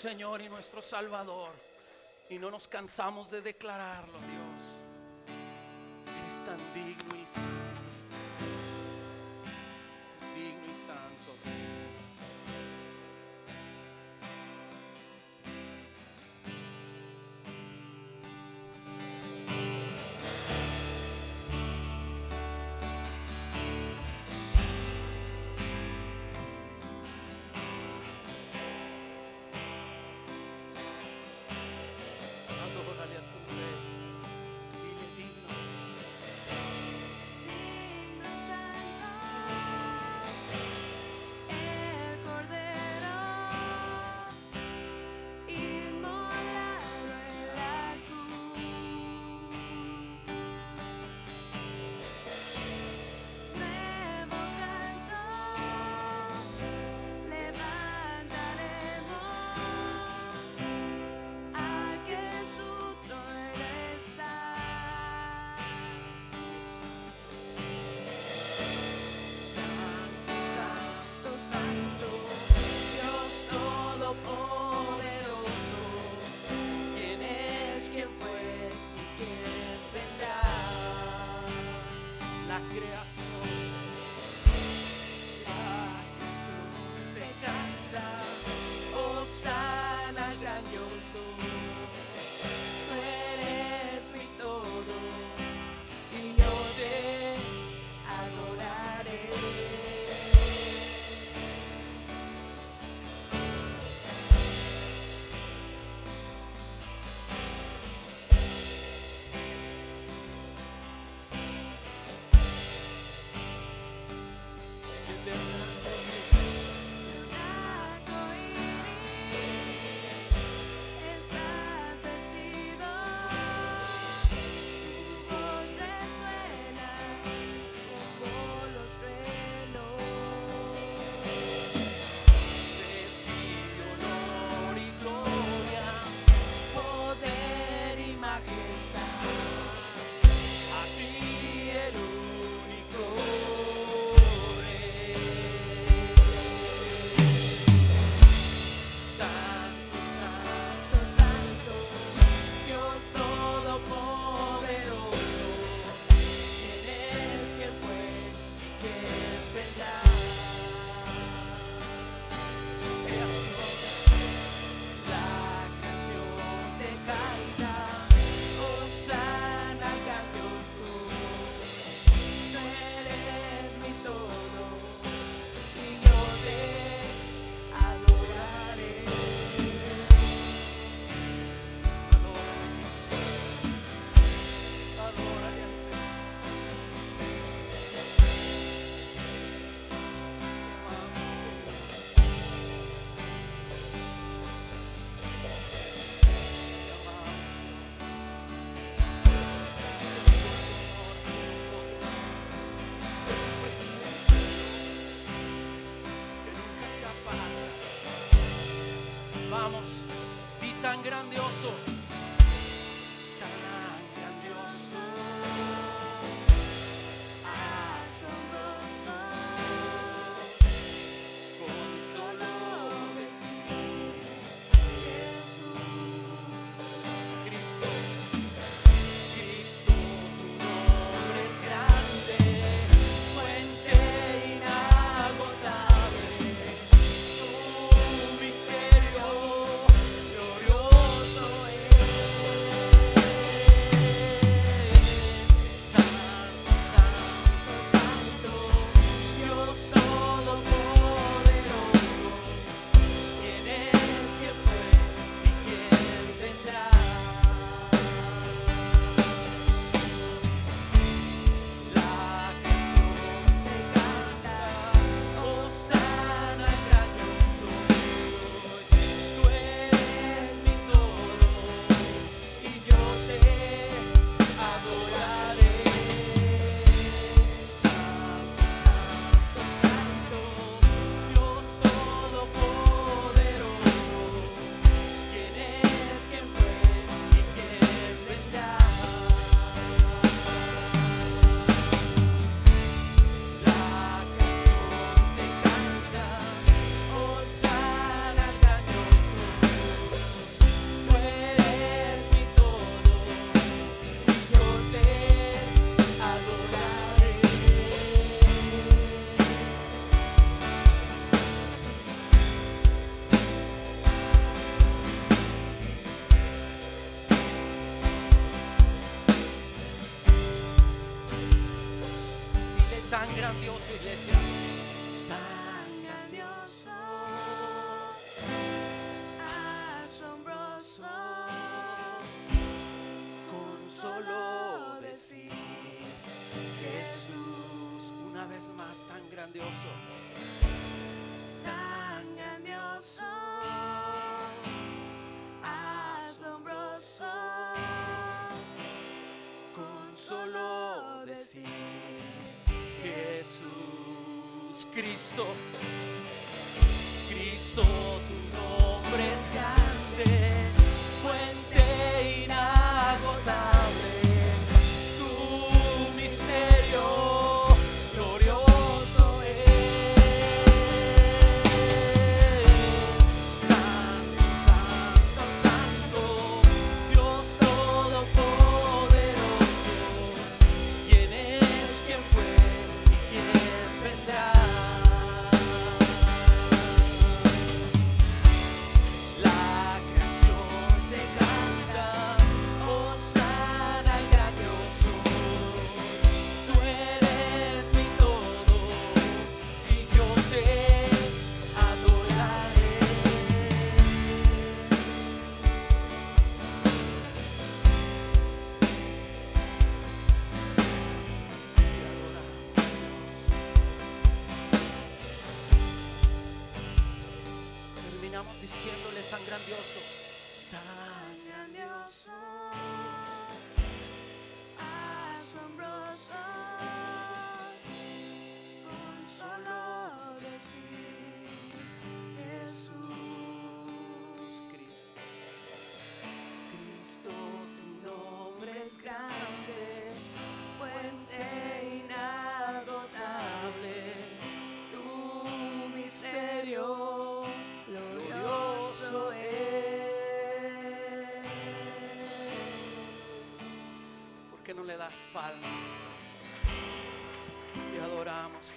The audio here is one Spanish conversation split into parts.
Señor y nuestro Salvador. Y no nos cansamos de declararlo.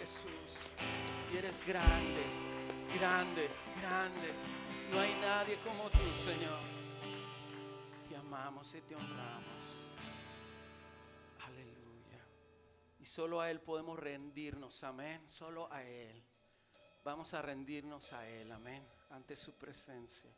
Jesús. Y eres grande, grande, grande. No hay nadie como tú, Señor. Te amamos y te honramos. Aleluya. Y solo a Él podemos rendirnos, amén. Solo a Él. Vamos a rendirnos a Él, amén, ante su presencia.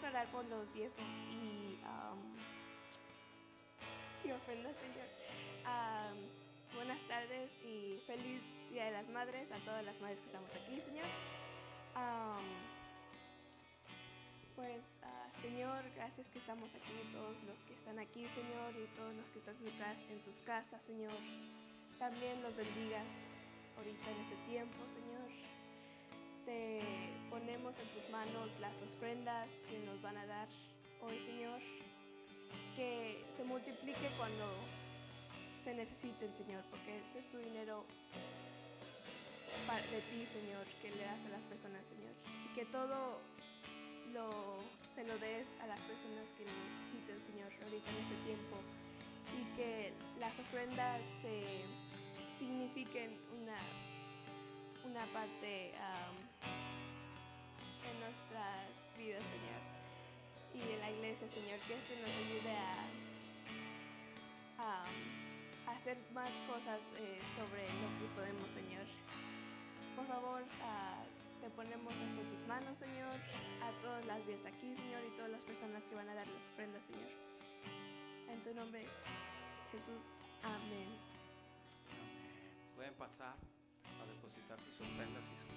Vamos a orar por los diezmos y, um, y ofrendas, Señor. Um, buenas tardes y feliz Día de las Madres a todas las madres que estamos aquí, Señor. Um, pues, ah, Señor, gracias que estamos aquí, todos los que están aquí, Señor, y todos los que están en sus casas, Señor. También los bendigas ahorita en este tiempo, Señor. Ponemos en tus manos las ofrendas que nos van a dar hoy, Señor. Que se multiplique cuando se necesiten, Señor, porque este es tu dinero de ti, Señor, que le das a las personas, Señor. Y que todo lo, se lo des a las personas que necesiten, Señor, ahorita en este tiempo. Y que las ofrendas se signifiquen una, una parte am, en nuestras vidas, Señor. Y en la iglesia, Señor, que esto nos ayude a, a, hacer más cosas eh, sobre lo que podemos, Señor. Por favor, ah, te ponemos hasta tus manos, Señor, a todas las vidas aquí, Señor, y todas las personas que van a dar las ofrendas, Señor. En tu nombre, Jesús. Amén. Pueden pasar a depositar sus ofrendas y sus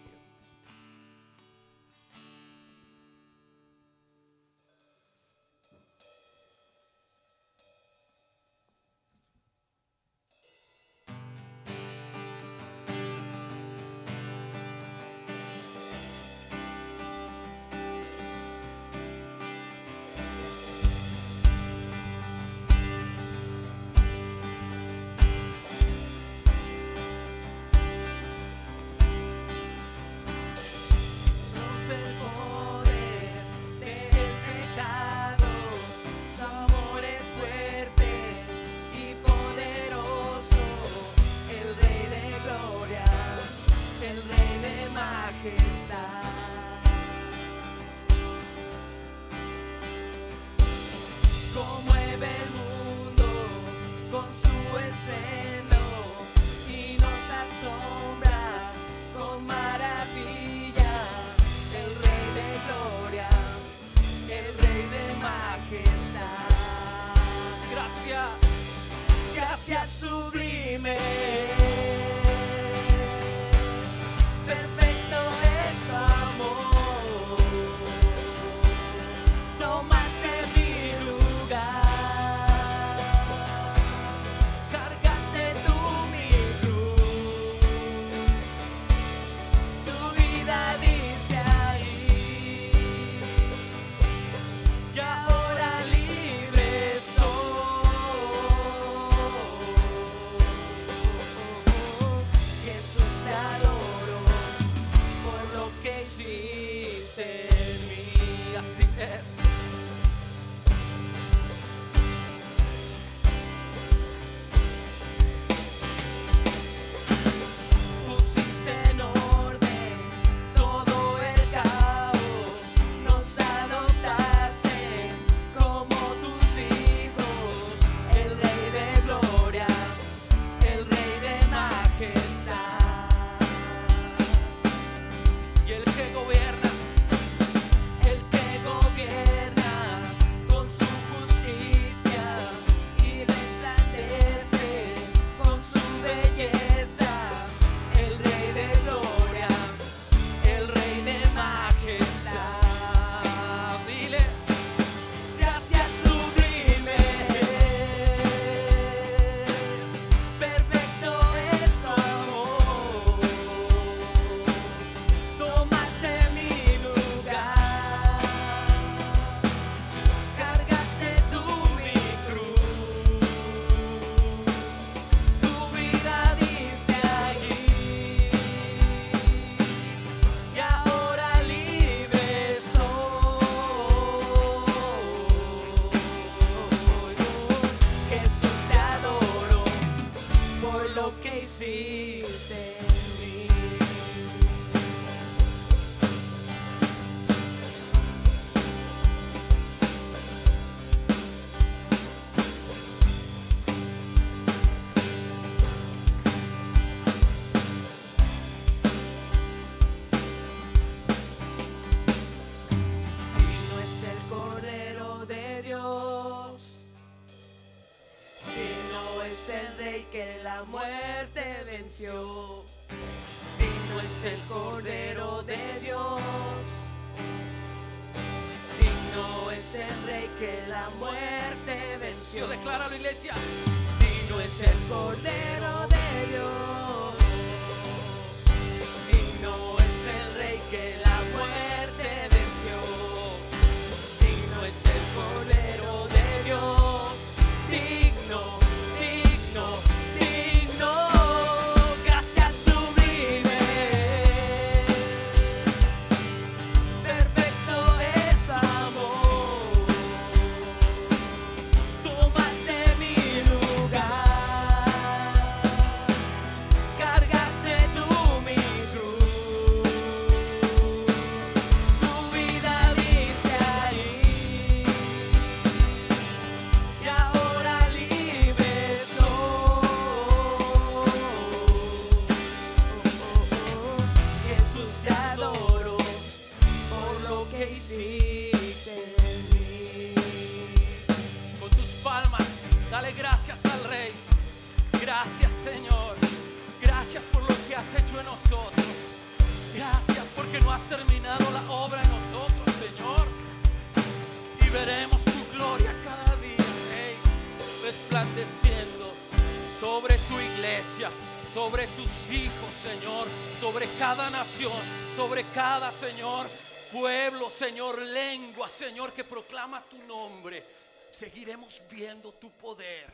Seguiremos viendo tu poder.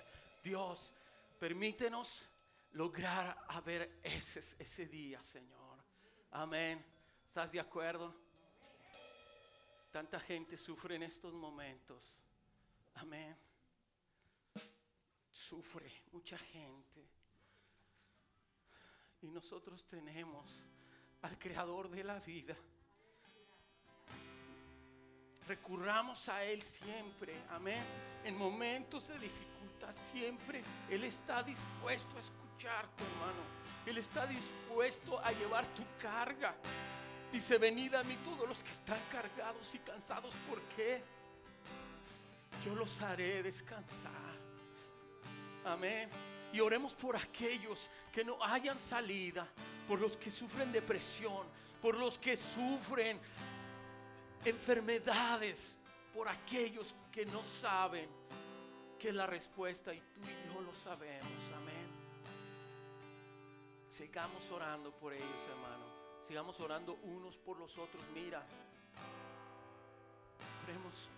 Dios, permítenos lograr a ver ese, ese día, Señor. Amén. ¿Estás de acuerdo? Tanta gente sufre en estos momentos. Amén. Sufre mucha gente. Y nosotros tenemos al creador de la vida. Recurramos a Él siempre. Amén. En momentos de dificultad siempre Él está dispuesto a escucharte, hermano. Él está dispuesto a llevar tu carga. Dice, venid a mí todos los que están cargados y cansados. ¿Por qué? Yo los haré descansar. Amén. Y oremos por aquellos que no hayan salida, por los que sufren depresión, por los que sufren enfermedades, por aquellos que no saben que la respuesta y tú y yo lo sabemos. Amén. Sigamos orando por ellos, hermano. Sigamos orando unos por los otros. Mira, oremos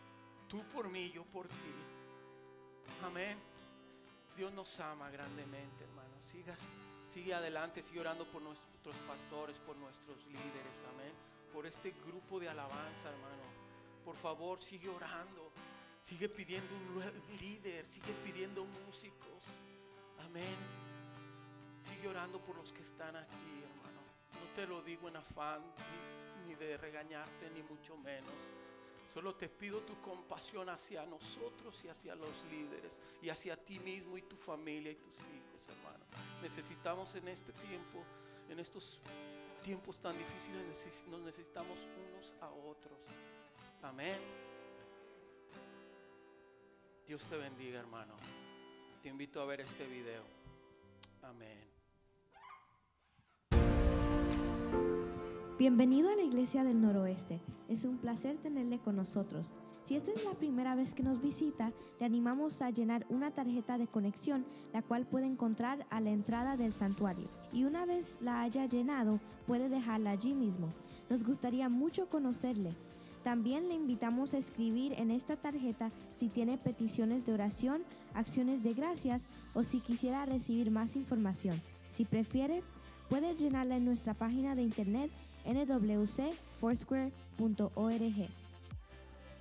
tú por mí, yo por ti. Amén. Dios nos ama grandemente, hermano. Sigas, sigue adelante, sigue orando por nuestros pastores, por nuestros líderes, amén. Por este grupo de alabanza, hermano. Por favor, sigue orando. Sigue pidiendo un líder, sigue pidiendo músicos. Amén. Sigue orando por los que están aquí, hermano. No te lo digo en afán ni, ni de regañarte, ni mucho menos. Solo te pido tu compasión hacia nosotros y hacia los líderes y hacia ti mismo y tu familia y tus hijos, hermano. Necesitamos en este tiempo, en estos tiempos tan difíciles, nos necesitamos unos a otros. Amén. Dios te bendiga, hermano. Te invito a ver este video. Amén. Bienvenido a la Iglesia del Noroeste. Es un placer tenerle con nosotros. Si esta es la primera vez que nos visita, le animamos a llenar una tarjeta de conexión, la cual puede encontrar a la entrada del santuario. Y una vez la haya llenado, puede dejarla allí mismo. Nos gustaría mucho conocerle. También le invitamos a escribir en esta tarjeta si tiene peticiones de oración, acciones de gracias o si quisiera recibir más información. Si prefiere, puede llenarla en nuestra página de internet nwcfoursquare.org.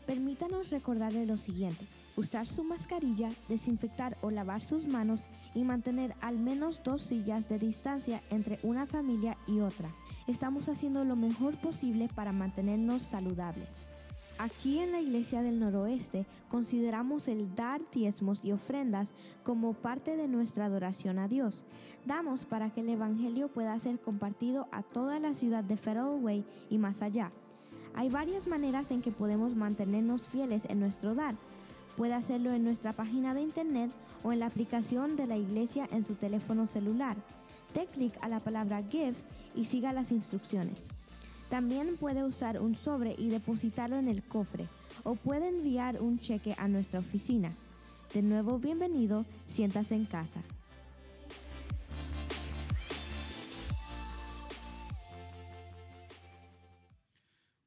Permítanos recordarle lo siguiente. Usar su mascarilla, desinfectar o lavar sus manos y mantener al menos dos sillas de distancia entre una familia y otra. Estamos haciendo lo mejor posible para mantenernos saludables. Aquí en la Iglesia del Noroeste consideramos el dar diezmos y ofrendas como parte de nuestra adoración a Dios. Damos para que el Evangelio pueda ser compartido a toda la ciudad de Way y más allá. Hay varias maneras en que podemos mantenernos fieles en nuestro dar. Puede hacerlo en nuestra página de internet o en la aplicación de la iglesia en su teléfono celular. Dé clic a la palabra Give y siga las instrucciones. También puede usar un sobre y depositarlo en el cofre o puede enviar un cheque a nuestra oficina. De nuevo, bienvenido, siéntase en casa.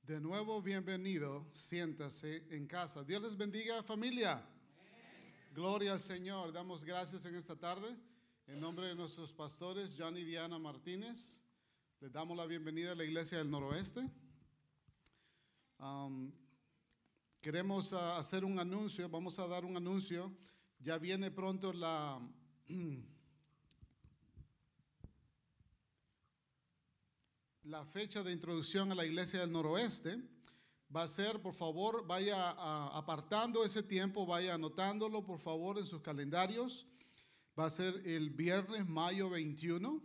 De nuevo, bienvenido, siéntase en casa. Dios les bendiga, familia. Gloria al Señor. Damos gracias en esta tarde. En nombre de nuestros pastores, Johnny y Diana Martínez, les damos la bienvenida a la Iglesia del Noroeste. Queremos uh, hacer un anuncio, vamos a dar un anuncio. Ya viene pronto la... la fecha de introducción a la iglesia del noroeste va a ser, por favor, vaya apartando ese tiempo, vaya anotándolo, por favor, en sus calendarios. Va a ser el viernes, mayo 21,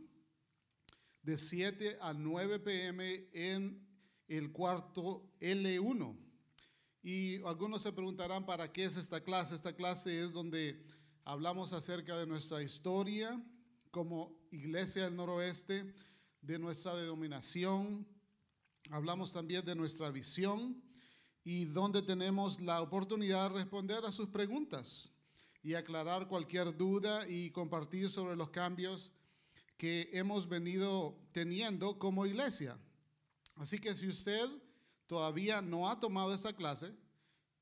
de 7 a 9 pm en el cuarto L1. Y algunos se preguntarán, ¿para qué es esta clase? Esta clase es donde hablamos acerca de nuestra historia como iglesia del noroeste, de nuestra denominación, hablamos también de nuestra visión y donde tenemos la oportunidad de responder a sus preguntas y aclarar cualquier duda y compartir sobre los cambios que hemos venido teniendo como iglesia. Así que si usted todavía no ha tomado esa clase,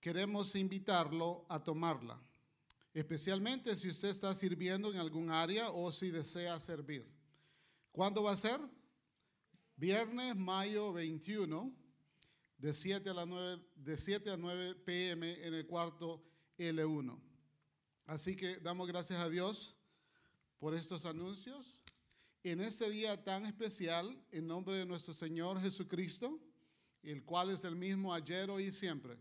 queremos invitarlo a tomarla, especialmente si usted está sirviendo en algún área o si desea servir. ¿Cuándo va a ser? Viernes, mayo 21, de 7 a, las 9, de 7 a 9 pm en el cuarto L1. Así que damos gracias a Dios por estos anuncios. En ese día tan especial, en nombre de nuestro Señor Jesucristo, el cual es el mismo ayer, hoy y siempre,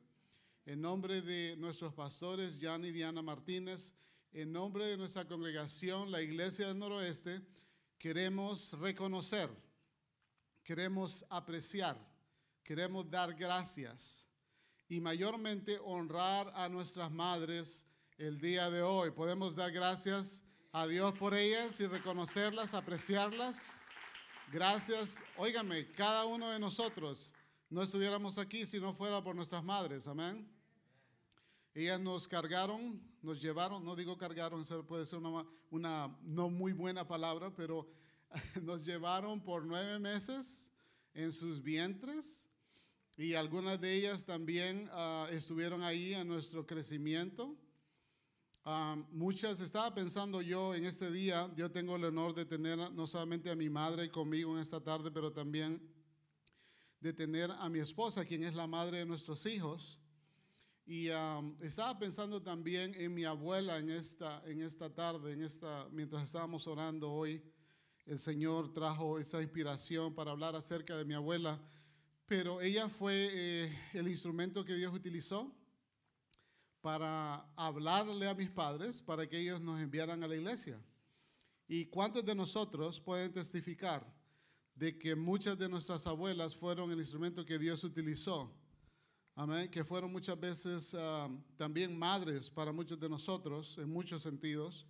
en nombre de nuestros pastores, Jan y Diana Martínez, en nombre de nuestra congregación, la Iglesia del Noroeste, queremos reconocer, queremos apreciar, queremos dar gracias y mayormente honrar a nuestras madres el día de hoy. Podemos dar gracias a Dios por ellas y reconocerlas, apreciarlas. Gracias. Óigame, cada uno de nosotros no estuviéramos aquí si no fuera por nuestras madres. Amén. Ellas nos cargaron, nos llevaron, no digo cargaron, puede ser una, no muy buena palabra, pero nos llevaron por nueve meses en sus vientres y algunas de ellas también ah, estuvieron ahí a nuestro crecimiento. Ah, muchas, estaba pensando yo en este día, yo tengo el honor de tener no solamente a mi madre conmigo en esta tarde, pero también de tener a mi esposa, quien es la madre de nuestros hijos. Y estaba pensando también en mi abuela en esta, en esta tarde, en esta, mientras estábamos orando hoy. El Señor trajo esa inspiración para hablar acerca de mi abuela, pero ella fue eh, el instrumento que Dios utilizó para hablarle a mis padres para que ellos nos enviaran a la iglesia. ¿Y cuántos de nosotros pueden testificar de que muchas de nuestras abuelas fueron el instrumento que Dios utilizó? Amén. Que fueron muchas veces uh, también madres para muchos de nosotros, en muchos sentidos.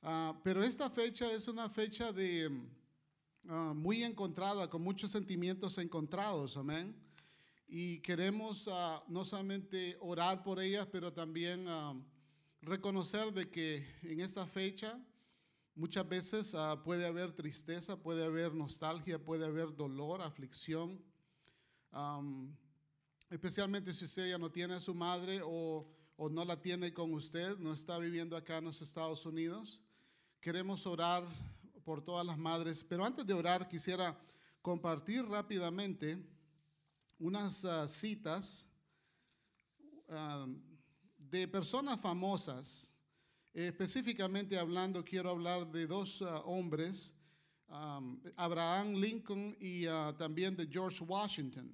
Uh, pero esta fecha es una fecha de uh, muy encontrada, con muchos sentimientos encontrados. Amén. Y queremos no solamente orar por ellas, pero también reconocer de que en esta fecha muchas veces puede haber tristeza, puede haber nostalgia, puede haber dolor, aflicción. Especialmente si usted ya no tiene a su madre o, o, no la tiene con usted, no está viviendo acá en los Estados Unidos. Queremos orar por todas las madres, pero antes de orar quisiera compartir rápidamente unas uh, citas uh, de personas famosas. específicamente hablando, quiero hablar de dos uh, hombres, Abraham Lincoln y también de George Washington.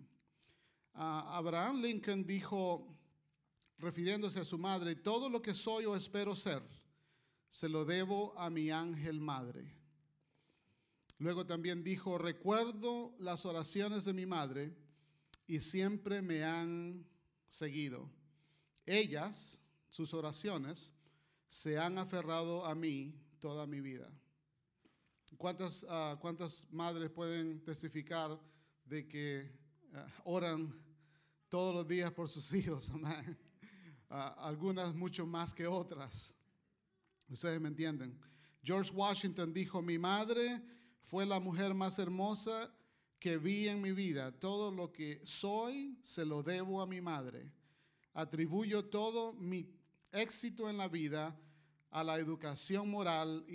Abraham Lincoln dijo, refiriéndose a su madre, todo lo que soy o espero ser, se lo debo a mi ángel madre. Luego también dijo, recuerdo las oraciones de mi madre y siempre me han seguido. Ellas, sus oraciones se han aferrado a mí toda mi vida. ¿Cuántas, ah, cuántas madres pueden testificar de que ah, oran todos los días por sus hijos? Amén. Ah, algunas mucho más que otras. Ustedes me entienden. George Washington dijo, mi madre fue la mujer más hermosa que vi en mi vida. Todo lo que soy se lo debo a mi madre. Atribuyo todo mi éxito en la vida a la educación moral,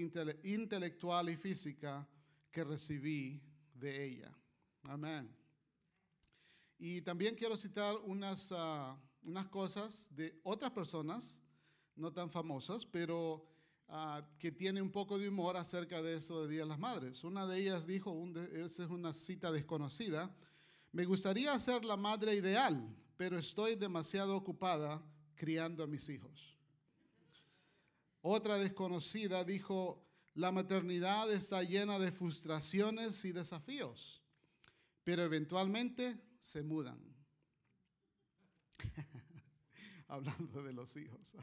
intelectual y física que recibí de ella. Amén. Y también quiero citar unas, ah, unas cosas de otras personas, no tan famosas, pero ah, que tienen un poco de humor acerca de eso de Día de las Madres. Una de ellas dijo, esa es una cita desconocida, me gustaría ser la madre ideal, pero estoy demasiado ocupada criando a mis hijos. Otra desconocida dijo, la maternidad está llena de frustraciones y desafíos, pero eventualmente se mudan. Hablando de los hijos.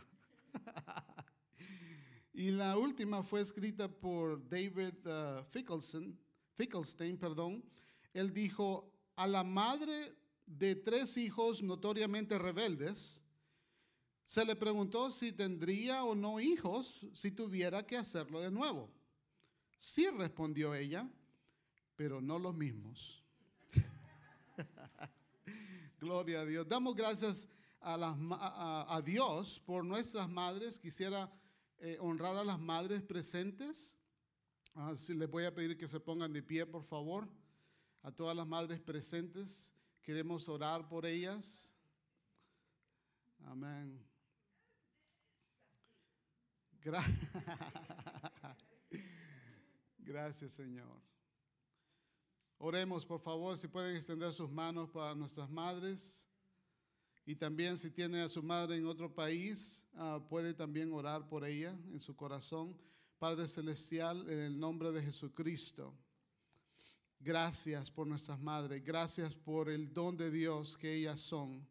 y la última fue escrita por David uh, Fickelstein. Perdón. Él dijo, a la madre de tres hijos notoriamente rebeldes, se le preguntó si tendría o no hijos si tuviera que hacerlo de nuevo. Sí respondió ella, pero no los mismos. Gloria a Dios. Damos gracias a, Dios por nuestras madres. Quisiera eh, honrar a las madres presentes. Ah, les voy a pedir que se pongan de pie, por favor. A todas las madres presentes, queremos orar por ellas. Amén. Gracias, Señor. Oremos, por favor, si pueden extender sus manos para nuestras madres. Y también si tiene a su madre en otro país, ah, puede también orar por ella en su corazón. Padre Celestial, en el nombre de Jesucristo, gracias por nuestras madres, gracias por el don de Dios que ellas son,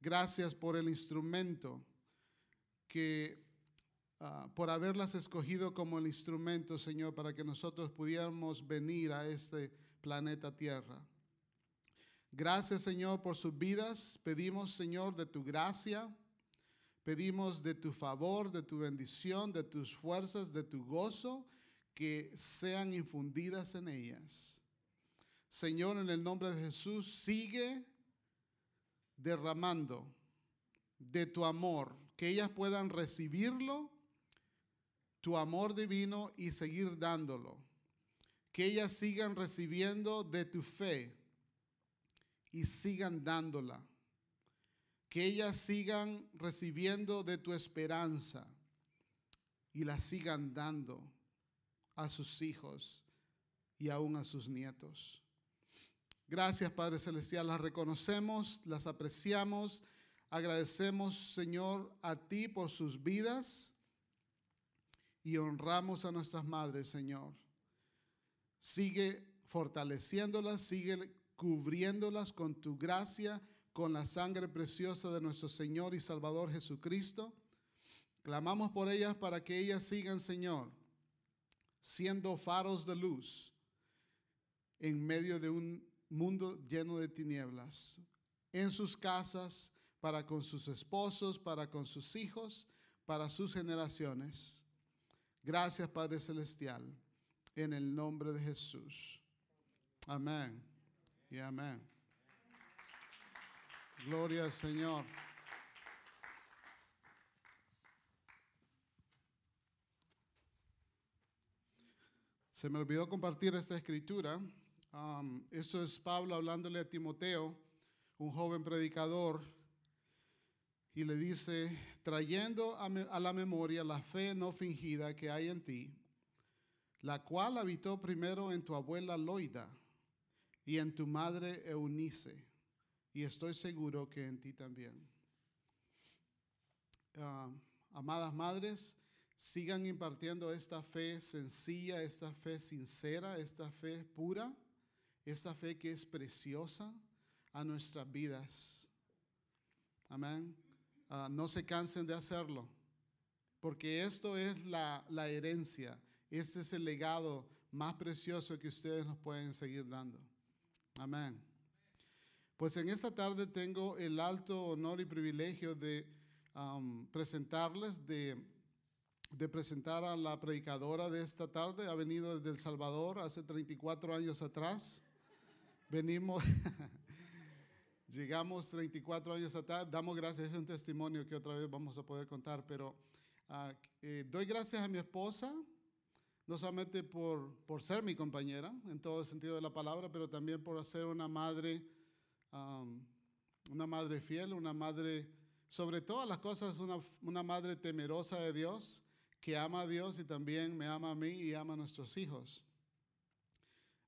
gracias por el instrumento que Ah, por haberlas escogido como el instrumento, Señor, para que nosotros pudiéramos venir a este planeta Tierra. Gracias, Señor, por sus vidas. Pedimos, Señor, de tu gracia. Pedimos de tu favor, de tu bendición, de tus fuerzas, de tu gozo, que sean infundidas en ellas. Señor, en el nombre de Jesús, sigue derramando de tu amor, que ellas puedan recibirlo tu amor divino y seguir dándolo. Que ellas sigan recibiendo de tu fe y sigan dándola. Que ellas sigan recibiendo de tu esperanza y la sigan dando a sus hijos y aún a sus nietos. Gracias Padre Celestial, las reconocemos, las apreciamos, agradecemos Señor a ti por sus vidas y honramos a nuestras madres, Señor. Sigue fortaleciéndolas, sigue cubriéndolas con tu gracia, con la sangre preciosa de nuestro Señor y Salvador Jesucristo. Clamamos por ellas para que ellas sigan, Señor, siendo faros de luz en medio de un mundo lleno de tinieblas, en sus casas, para con sus esposos, para con sus hijos, para sus generaciones. Gracias, Padre Celestial, en el nombre de Jesús. Amén y amén. Gloria al Señor. Se me olvidó compartir esta escritura. Um, eso es Pablo hablándole a Timoteo, un joven predicador y le dice, trayendo a, la memoria la fe no fingida que hay en ti, la cual habitó primero en tu abuela Loida y en tu madre Eunice, y estoy seguro que en ti también. Ah, amadas madres, sigan impartiendo esta fe sencilla, esta fe sincera, esta fe pura, esta fe que es preciosa a nuestras vidas. Amén. ah, no se cansen de hacerlo, porque esto es la, la herencia, este es el legado más precioso que ustedes nos pueden seguir dando. Amén. Pues en esta tarde tengo el alto honor y privilegio de um, presentarles, de, de presentar a la predicadora de esta tarde. Ha venido desde El Salvador hace 34 años atrás. Venimos, llegamos 34 años atrás. Damos gracias, es un testimonio que otra vez vamos a poder contar, pero ah, eh, doy gracias a mi esposa, no solamente por, por ser mi compañera en todo el sentido de la palabra, pero también por ser una madre, um, una madre fiel, una madre, sobre todas las cosas, una, una madre temerosa de Dios, que ama a Dios y también me ama a mí y ama a nuestros hijos.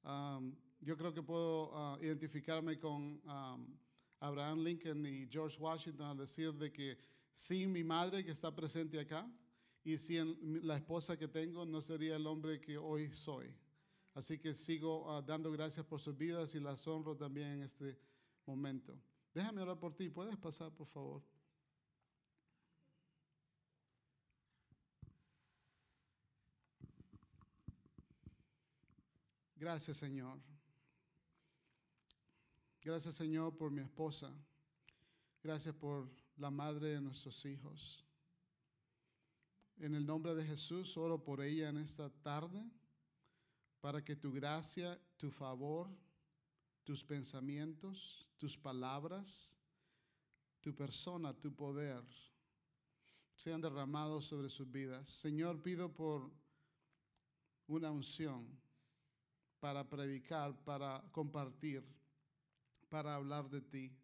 Um, yo creo que puedo uh, identificarme con um, Abraham Lincoln y George Washington al decir de que sin mi madre que está presente acá, y sin la esposa que tengo no sería el hombre que hoy soy. Así que sigo ah, dando gracias por sus vidas y las honro también en este momento. Déjame orar por ti. ¿Puedes pasar, por favor? Gracias, Señor. Gracias, Señor, por mi esposa. Gracias por la madre de nuestros hijos. En el nombre de Jesús oro por ella en esta tarde para que tu gracia, tu favor, tus pensamientos, tus palabras, tu persona, tu poder sean derramados sobre sus vidas. Señor, pido por una unción para predicar, para compartir, para hablar de ti.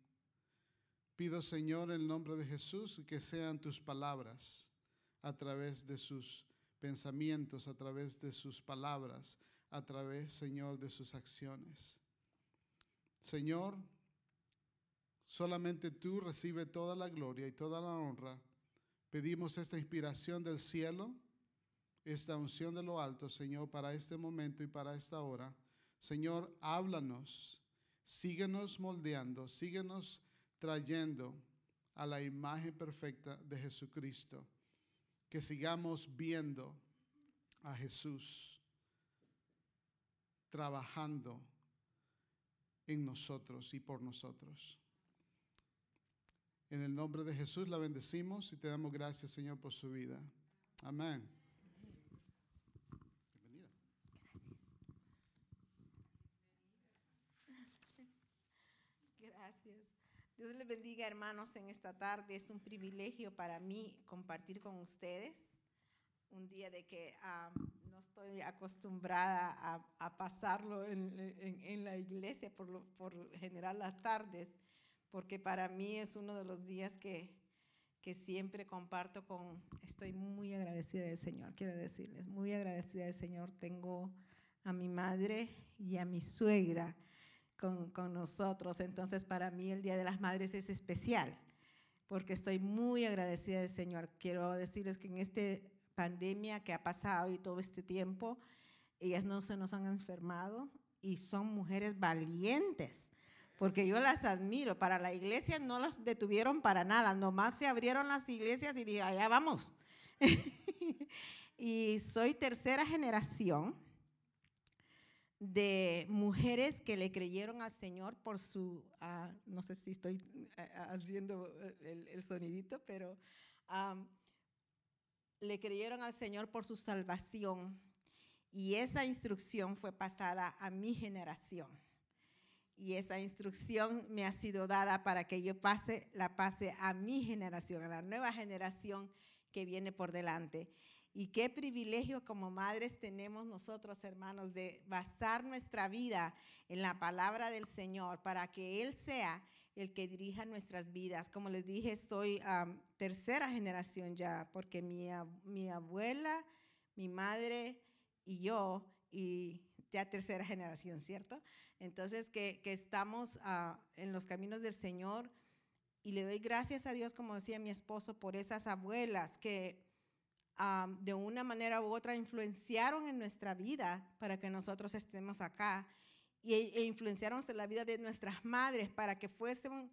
Pido, Señor, en el nombre de Jesús, que sean tus palabras a través de sus pensamientos, a través de sus palabras, a través, Señor, de sus acciones. Señor, solamente tú recibe toda la gloria y toda la honra. Pedimos esta inspiración del cielo, esta unción de lo alto, Señor, para este momento y para esta hora. Señor, háblanos, síguenos moldeando, síguenos trayendo a la imagen perfecta de Jesucristo que sigamos viendo a Jesús trabajando en nosotros y por nosotros. En el nombre de Jesús la bendecimos y te damos gracias, Señor, por su vida. Amén. Dios les bendiga, hermanos, en esta tarde. Es un privilegio para mí compartir con ustedes. Un día de que no estoy acostumbrada a, pasarlo en, la iglesia, por, por general las tardes, porque para mí es uno de los días que, que siempre comparto con, estoy muy agradecida del Señor, quiero decirles, muy agradecida del Señor. Tengo a mi madre y a mi suegra con, nosotros. Entonces, para mí el Día de las Madres es especial, porque estoy muy agradecida del Señor. Quiero decirles que en esta pandemia que ha pasado y todo este tiempo, ellas no se nos han enfermado y son mujeres valientes, porque yo las admiro. Para la iglesia no las detuvieron para nada, nomás se abrieron las iglesias y dije, allá vamos. y soy tercera generación de mujeres que le creyeron al Señor por su, ah, no sé si estoy eh, haciendo el, sonidito, pero le creyeron al Señor por su salvación. Y esa instrucción fue pasada a mi generación. Y esa instrucción me ha sido dada para que yo pase, la pase a mi generación, a la nueva generación que viene por delante. Y qué privilegio como madres tenemos nosotros, hermanos, de basar nuestra vida en la palabra del Señor para que Él sea el que dirija nuestras vidas. Como les dije, soy tercera generación ya, porque mi, abuela, mi madre y yo, y ya tercera generación, ¿cierto? Entonces, que, que estamos ah, en los caminos del Señor. Y le doy gracias a Dios, como decía mi esposo, por esas abuelas que de una manera u otra influenciaron en nuestra vida para que nosotros estemos acá y, e influenciaron en la vida de nuestras madres para que fuesen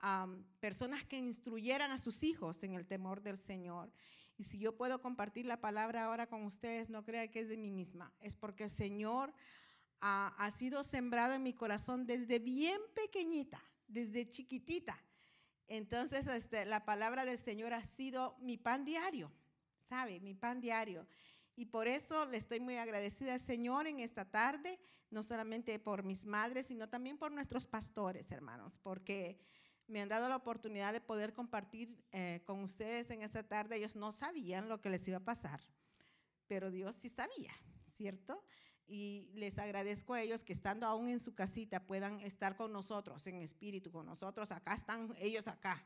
am, personas que instruyeran a sus hijos en el temor del Señor. Y si yo puedo compartir la palabra ahora con ustedes, no crean que es de mí misma, es porque el Señor ha, ha sido sembrado en mi corazón desde bien pequeñita, desde chiquitita. Entonces, este, la palabra del Señor ha sido mi pan diario, ¿sabe? Mi pan diario. Y por eso le estoy muy agradecida al Señor en esta tarde, no solamente por mis madres, sino también por nuestros pastores, hermanos, porque me han dado la oportunidad de poder compartir eh, con ustedes en esta tarde. Ellos no sabían lo que les iba a pasar, pero Dios sí sabía, ¿cierto? Y les agradezco a ellos que estando aún en su casita puedan estar con nosotros en espíritu, con nosotros. Acá están ellos acá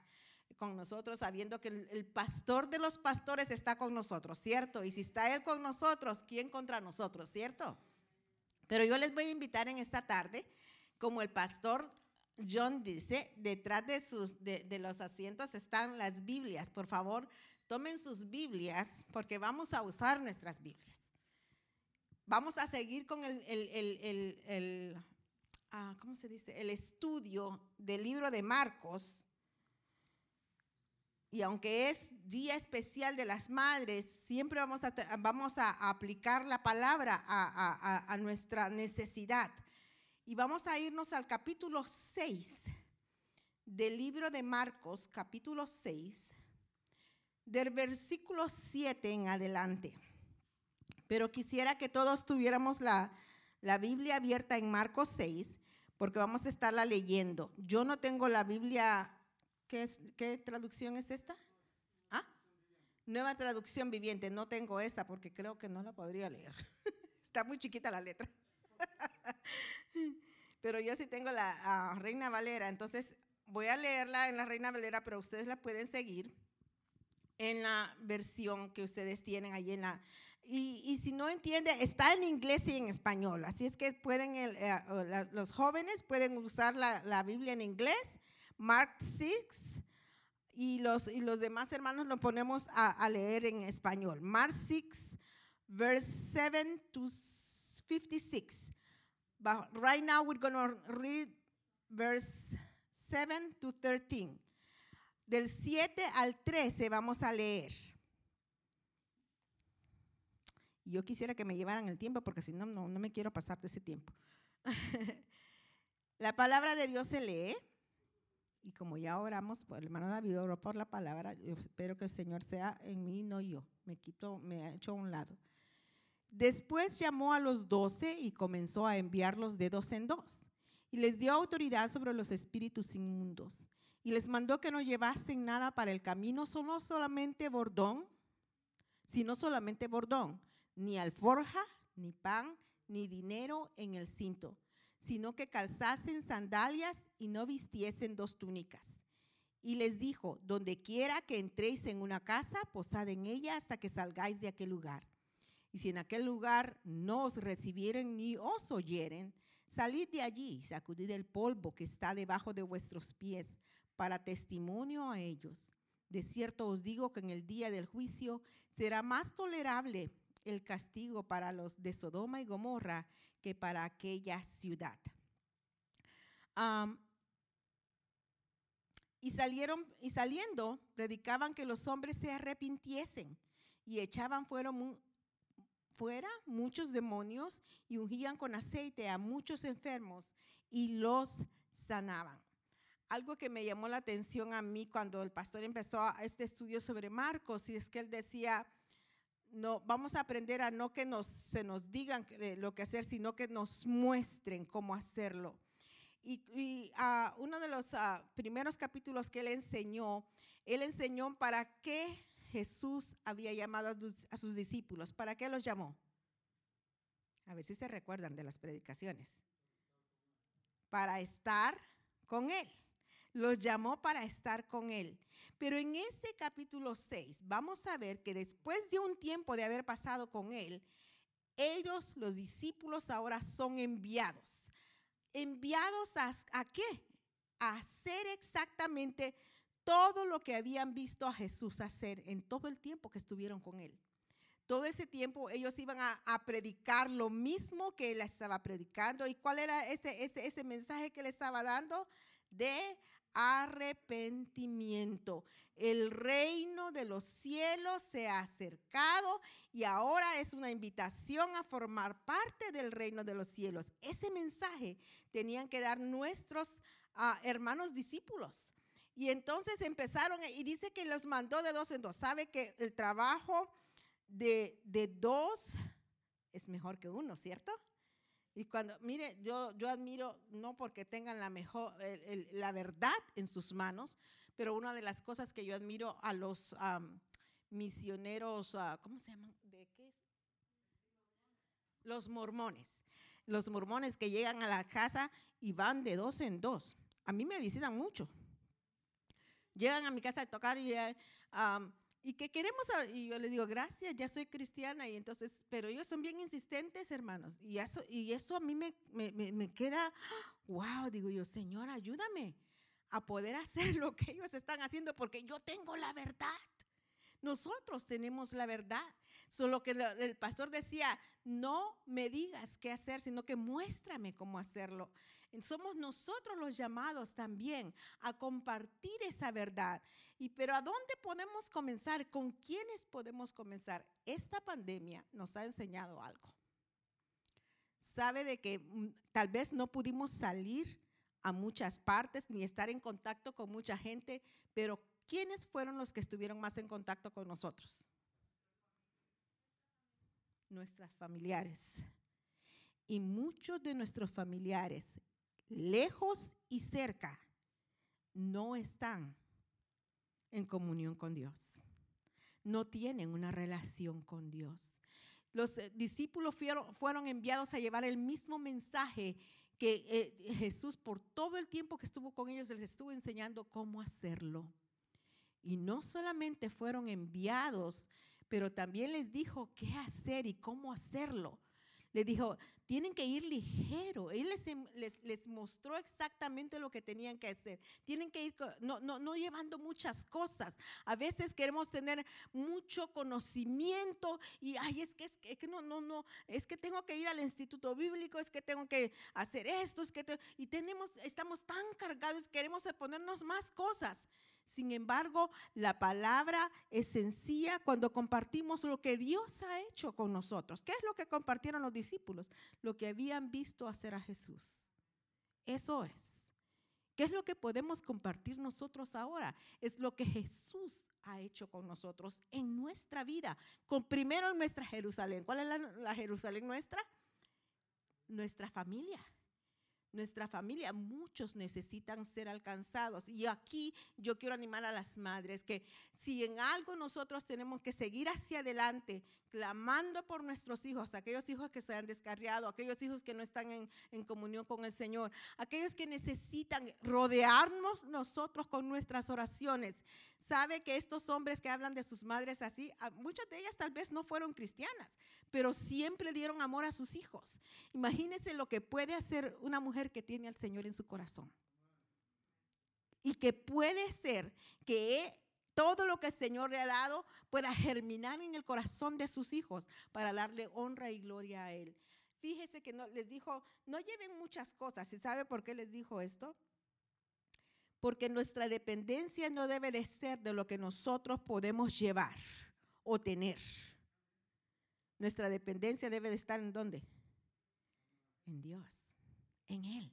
con nosotros, sabiendo que el, pastor de los pastores está con nosotros, ¿cierto? Y si está Él con nosotros, ¿quién contra nosotros, ¿cierto? Pero yo les voy a invitar en esta tarde, como el pastor John dice, detrás de, sus, de, de los asientos están las Biblias. Por favor, tomen sus Biblias porque vamos a usar nuestras Biblias. Vamos a seguir con el, el, el, el- el, ah, ¿cómo se dice? El estudio del libro de Marcos. Y aunque es día especial de las madres, siempre vamos a, vamos a aplicar la palabra a nuestra necesidad. Y vamos a irnos al capítulo 6 del libro de Marcos, capítulo 6, del versículo 7 en adelante. Pero quisiera que todos tuviéramos la, la Biblia abierta en Marcos 6, porque vamos a estarla leyendo. Yo no tengo la Biblia, ¿qué, es- qué traducción es esta? ¿Ah? Nueva traducción viviente, no tengo esta porque creo que no la podría leer. Está muy chiquita la letra. Pero yo sí tengo la Reina Valera, entonces voy a leerla en la Reina Valera, pero ustedes la pueden seguir en la versión que ustedes tienen ahí en la... Y, si no entiende, está en inglés y en español, así es que pueden, eh, la- los jóvenes pueden usar la Biblia en inglés, Mark 6, y los, demás hermanos lo ponemos a, leer en español. Mark 6, verse 7 to 56. But right now we're going to read verse 7 to 13. Del 7 al 13 vamos a leer. Yo quisiera que me llevaran el tiempo porque si no, no, no me quiero pasar de ese tiempo. la palabra de Dios se lee. Y como ya oramos, pues, el hermano David oró por la palabra, yo espero que el Señor sea en mí, no yo. Me quito, me ha hecho a un lado. Después llamó a los doce y comenzó a enviarlos de dos en dos. Y les dio autoridad sobre los espíritus inmundos. Y les mandó que no llevasen nada para el camino, solo solamente bordón, sino solamente bordón, ni alforja, ni pan, ni dinero en el cinto, sino que calzasen sandalias y no vistiesen dos túnicas. Y les dijo, donde quiera que entréis en una casa, posad en ella hasta que salgáis de aquel lugar. Y si en aquel lugar no os recibieren ni os oyeren, salid de allí, sacudid el polvo que está debajo de vuestros pies, para testimonio a ellos. De cierto os digo que en el día del juicio será más tolerable el castigo para los de Sodoma y Gomorra que para aquella ciudad. Y salieron y saliendo predicaban que los hombres se arrepintiesen y echaban fuera, fuera muchos demonios y ungían con aceite a muchos enfermos y los sanaban. Algo que me llamó la atención a mí cuando el pastor empezó este estudio sobre Marcos y es que él decía, no, vamos a aprender a no que nos, se nos digan que- lo que hacer, sino que nos muestren cómo hacerlo. Y, y, ah, uno de los ah, primeros capítulos que él enseñó, él enseñó para qué Jesús había llamado a sus, a sus discípulos. ¿Para qué los llamó? A ver si se recuerdan de las predicaciones. Para estar con él. Los llamó para estar con él. Pero en este capítulo 6 vamos a ver que después de un tiempo de haber pasado con él, ellos, los discípulos, ahora son enviados. ¿Enviados a, qué? A hacer exactamente todo lo que habían visto a Jesús hacer en todo el tiempo que estuvieron con él. Todo ese tiempo ellos iban a, a predicar lo mismo que él estaba predicando. ¿Y cuál era ese, ese, ese mensaje que le estaba dando? De arrepentimiento. El reino de los cielos se ha acercado y ahora es una invitación a formar parte del reino de los cielos. Ese mensaje tenían que dar nuestros ah, hermanos discípulos. Y entonces empezaron, y dice que los mandó de dos en dos. Sabe que el trabajo de, de dos es mejor que uno, ¿cierto? Y cuando, mire, yo, yo admiro, no porque tengan la mejor, la verdad en sus manos, pero una de las cosas que yo admiro a los misioneros, ah, ¿cómo se llaman? ¿De qué? Los mormones. Los mormones que llegan a la casa y van de dos en dos. A mí me visitan mucho. Llegan a mi casa a tocar y y que queremos, y yo le digo, gracias, ya soy cristiana, y entonces, pero ellos son bien insistentes, hermanos, y eso, y eso a mí me, me, me queda, wow, digo yo, Señor, ayúdame a poder hacer lo que ellos están haciendo, porque yo tengo la verdad. Nosotros tenemos la verdad. Solo que el pastor decía, no me digas qué hacer, sino que muéstrame cómo hacerlo. Somos nosotros los llamados también a compartir esa verdad. Y pero ¿a dónde podemos comenzar? ¿Con quiénes podemos comenzar? Esta pandemia nos ha enseñado algo. Sabe de que mm, tal vez no pudimos salir a muchas partes ni estar en contacto con mucha gente, pero ¿quiénes fueron los que estuvieron más en contacto con nosotros? Nuestras familiares. Y muchos de nuestros familiares lejos y cerca, no están en comunión con Dios. No tienen una relación con Dios. Los eh, discípulos fueron, enviados a llevar el mismo mensaje que eh, Jesús por todo el tiempo que estuvo con ellos les estuvo enseñando cómo hacerlo. Y no solamente fueron enviados, pero también les dijo qué hacer y cómo hacerlo. Le dijo, tienen que ir ligero. Él em, les, les, mostró exactamente lo que tenían que hacer. Tienen que ir no, no, no llevando muchas cosas. A veces queremos tener mucho conocimiento y, ay, es que, es que, no, no, no, es que tengo que ir al instituto bíblico, es que tengo que hacer esto, es que, y tenemos, estamos tan cargados, queremos ponernos más cosas. Sin embargo, la palabra es sencilla cuando compartimos lo que Dios ha hecho con nosotros. ¿Qué es lo que compartieron los discípulos? Lo que habían visto hacer a Jesús. Eso es. ¿Qué es lo que podemos compartir nosotros ahora? Es lo que Jesús ha hecho con nosotros en nuestra vida. Con primero en nuestra Jerusalén. ¿Cuál es la, la Jerusalén nuestra? Nuestra familia nuestra familia, muchos necesitan ser alcanzados. Y aquí yo quiero animar a las madres que si en algo nosotros tenemos que seguir hacia adelante, clamando por nuestros hijos, aquellos hijos que se han descarriado, aquellos hijos que no están en, en comunión con el Señor, aquellos que necesitan rodearnos nosotros con nuestras oraciones. Sabe que estos hombres que hablan de sus madres así, muchas de ellas tal vez no fueron cristianas, pero siempre dieron amor a sus hijos. Imagínense lo que puede hacer una mujer que tiene al Señor en su corazón. Y que puede ser que todo lo que el Señor le ha dado pueda germinar en el corazón de sus hijos para darle honra y gloria a Él. Fíjese que no, les dijo, no lleven muchas cosas. ¿Y sabe por qué les dijo esto? Porque nuestra dependencia no debe de ser de lo que nosotros podemos llevar o tener. Nuestra dependencia debe de estar en dónde? En Dios, en Él.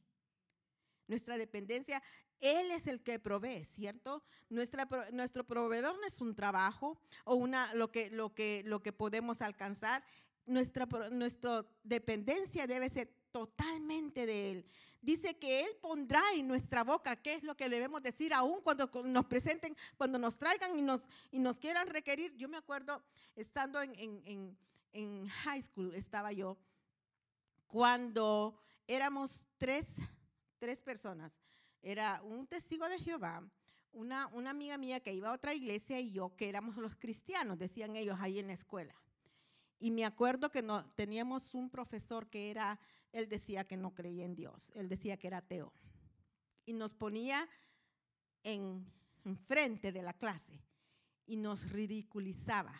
Nuestra dependencia, Él es el que provee, ¿cierto? Nuestro proveedor no es un trabajo o una, lo, que, lo, que, lo que podemos alcanzar. Nuestra, nuestra dependencia debe ser totalmente de Él. Dice que Él pondrá en nuestra boca qué es lo que debemos decir, aún cuando nos presenten, cuando nos traigan y nos, y nos quieran requerir. Yo me acuerdo estando en, en en high school estaba yo, cuando éramos tres, tres personas. Era un testigo de Jehová, una, una amiga mía que iba a otra iglesia y yo, que éramos los cristianos, decían ellos ahí en la escuela. Y me acuerdo que no, teníamos un profesor que era, él decía que no creía en Dios, él decía que era ateo. Y nos ponía en, en frente de la clase y nos ridiculizaba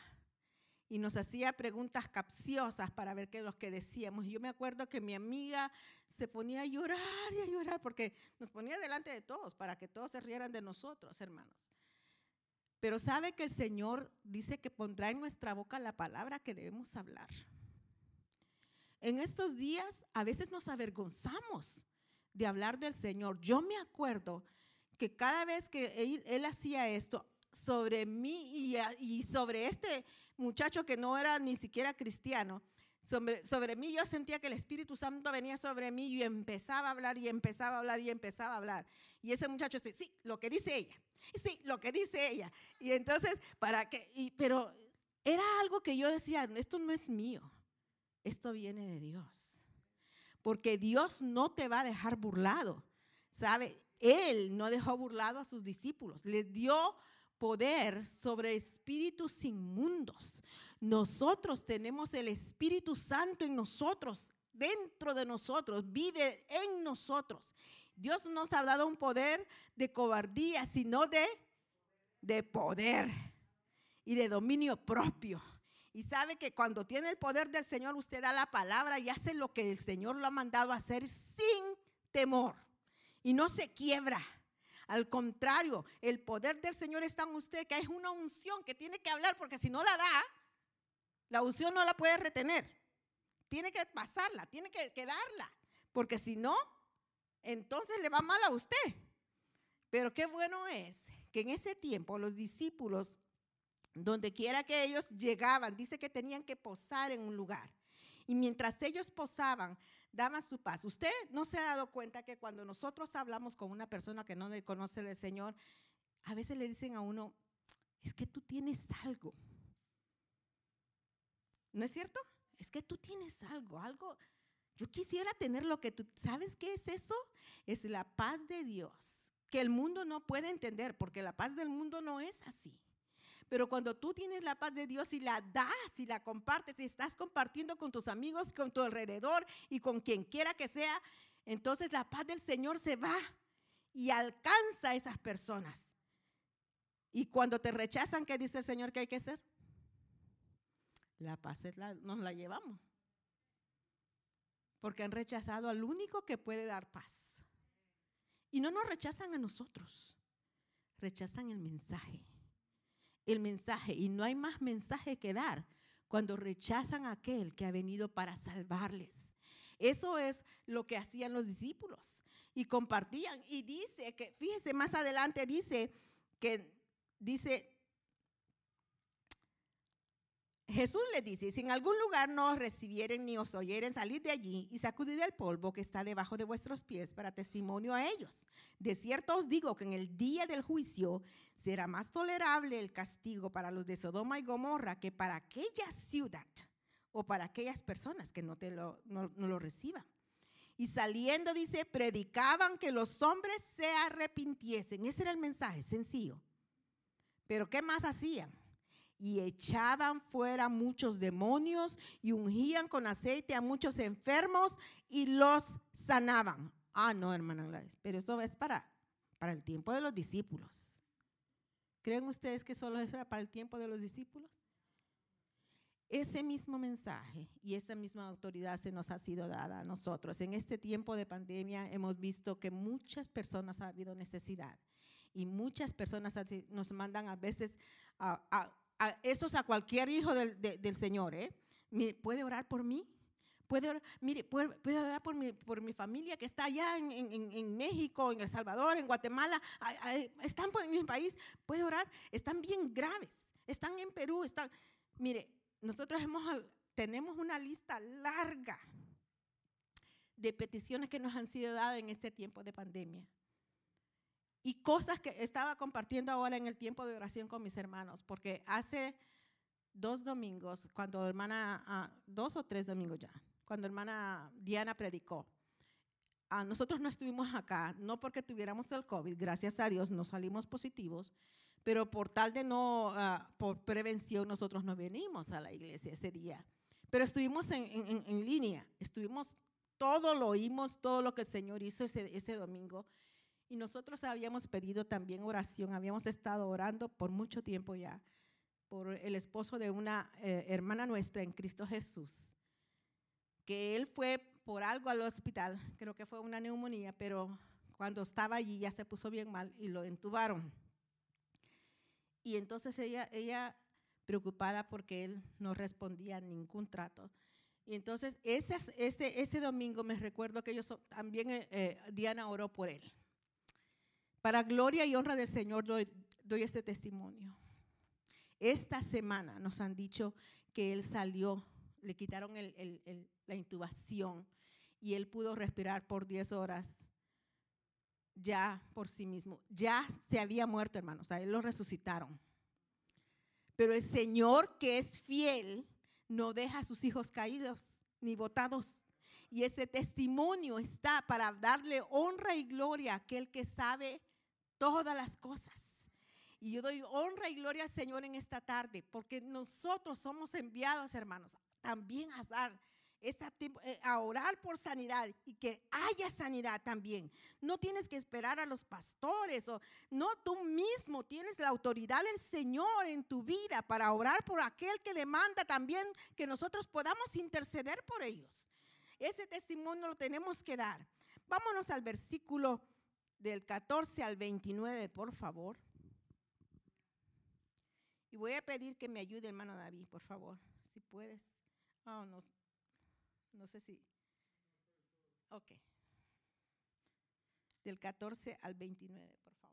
y nos hacía preguntas capciosas para ver qué que decíamos. Yo me acuerdo que mi amiga se ponía a llorar y a llorar porque nos ponía delante de todos para que todos se rieran de nosotros, hermanos. Pero sabe que el Señor dice que pondrá en nuestra boca la palabra que debemos hablar. En estos días a veces nos avergonzamos de hablar del Señor. Yo me acuerdo que cada vez que él, hacía esto sobre mí y, sobre este muchacho que no era ni siquiera cristiano, sobre, mí yo sentía que el Espíritu Santo venía sobre mí y empezaba a hablar y empezaba a hablar y empezaba a hablar. Y ese muchacho decía, sí, lo que dice ella, sí, lo que dice ella. Y entonces, ¿para qué? Pero era algo que yo decía, esto no es mío, esto viene de Dios. Porque Dios no te va a dejar burlado, ¿sabe? Él no dejó burlado a sus discípulos, les dio poder sobre espíritus inmundos. Nosotros tenemos el Espíritu Santo en nosotros, dentro de nosotros, vive en nosotros. Dios nos ha dado un poder de cobardía, sino de, de poder y de dominio propio. Y sabe que cuando tiene el poder del Señor, usted da la palabra y hace lo que el Señor lo ha mandado a hacer sin temor. Y no se quiebra. Al contrario, el poder del Señor está en usted, que es una unción que tiene que hablar, porque si no la da, la unción no la puede retener. Tiene que pasarla, tiene que, que darla, porque si no, entonces le va mal a usted. Pero qué bueno es que en ese tiempo los discípulos, donde quiera que ellos llegaban, dice que tenían que posar en un lugar. Y mientras ellos posaban, daban su paz. Usted no se ha dado cuenta que cuando nosotros hablamos con una persona que no conoce del Señor, a veces le dicen a uno, es que tú tienes algo. ¿No es cierto? Es que tú tienes algo, algo. Yo quisiera tener lo que tú, ¿sabes qué es eso? Es la paz de Dios, que el mundo no puede entender, porque la paz del mundo no es así. Pero cuando tú tienes la paz de Dios y la das y la compartes y estás compartiendo con tus amigos, con tu alrededor y con quien quiera que sea, entonces la paz del Señor se va y alcanza a esas personas. Y cuando te rechazan, ¿qué dice el Señor que hay que hacer? La paz nos la llevamos. Porque han rechazado al único que puede dar paz. Y no nos rechazan a nosotros, rechazan el mensaje el mensaje y no hay más mensaje que dar cuando rechazan a aquel que ha venido para salvarles. Eso es lo que hacían los discípulos y compartían. Y dice que, fíjese, más adelante dice que, dice, Jesús les dice, si en algún lugar no os recibieren ni os oyeren, salid de allí y sacudid el polvo que está debajo de vuestros pies para testimonio a ellos. De cierto os digo que en el día del juicio será más tolerable el castigo para los de Sodoma y Gomorra que para aquella ciudad o para aquellas personas que no, te lo, no lo reciban. Y saliendo, dice, predicaban que los hombres se arrepintiesen. Ese era el mensaje, sencillo. Pero ¿qué más hacían? Y echaban fuera muchos demonios y ungían con aceite a muchos enfermos y los sanaban. Ah, no, hermana Gladys, pero eso es para, para el tiempo de los discípulos. ¿Creen ustedes que solo es para el tiempo de los discípulos? Ese mismo mensaje y esa misma autoridad se nos ha sido dada a nosotros. En este tiempo de pandemia hemos visto que muchas personas ha habido necesidad y muchas personas nos mandan a veces a, es a cualquier hijo del, Señor, ¿eh? ¿puede orar por mí? Puede orar, mire, puede, orar por mi, por mi familia que está allá en, México, en El Salvador, en Guatemala, están en mi país, puede orar, están bien graves, están en Perú, están, mire, nosotros hemos, tenemos una lista larga de peticiones que nos han sido dadas en este tiempo de pandemia y cosas que estaba compartiendo ahora en el tiempo de oración con mis hermanos, porque hace dos domingos, cuando hermana, ah, dos o tres domingos ya, cuando hermana Diana predicó, a nosotros no estuvimos acá, no porque tuviéramos el COVID, gracias a Dios no salimos positivos, pero por tal de no, ah, por prevención, nosotros no venimos a la iglesia ese día. Pero estuvimos en, en, línea, estuvimos, todo lo oímos, todo lo que el Señor hizo ese, ese domingo. Y nosotros habíamos pedido también oración, habíamos estado orando por mucho tiempo ya por el esposo de una eh, hermana nuestra en Cristo Jesús, que él fue por algo al hospital, creo que fue una neumonía, pero cuando estaba allí ya se puso bien mal y lo entubaron. Y entonces ella, ella preocupada porque él no respondía a ningún trato. Y entonces ese, ese, ese domingo me recuerdo que yo también eh, eh, Diana oró por él. Para gloria y honra del Señor doy, este testimonio. Esta semana nos han dicho que él salió, le quitaron la intubación y él pudo respirar por 10 horas ya por sí mismo. Ya se había muerto, hermanos, a él lo resucitaron. Pero el Señor que es fiel no deja a sus hijos caídos ni botados. Y ese testimonio está para darle honra y gloria a aquel que sabe todas las cosas. Y yo doy honra y gloria al Señor en esta tarde, porque nosotros somos enviados, hermanos, también a dar eh, a orar por sanidad y que haya sanidad también. No tienes que esperar a los pastores o no tú mismo tienes la autoridad del Señor en tu vida para orar por aquel que demanda también que nosotros podamos interceder por ellos. Ese testimonio lo tenemos que dar. Vámonos al versículo del 14 al 29, por favor. Y voy a pedir que me ayude, hermano David, por favor, si puedes. Oh, no, no sé si. Ok. Del 14 al 29, por favor.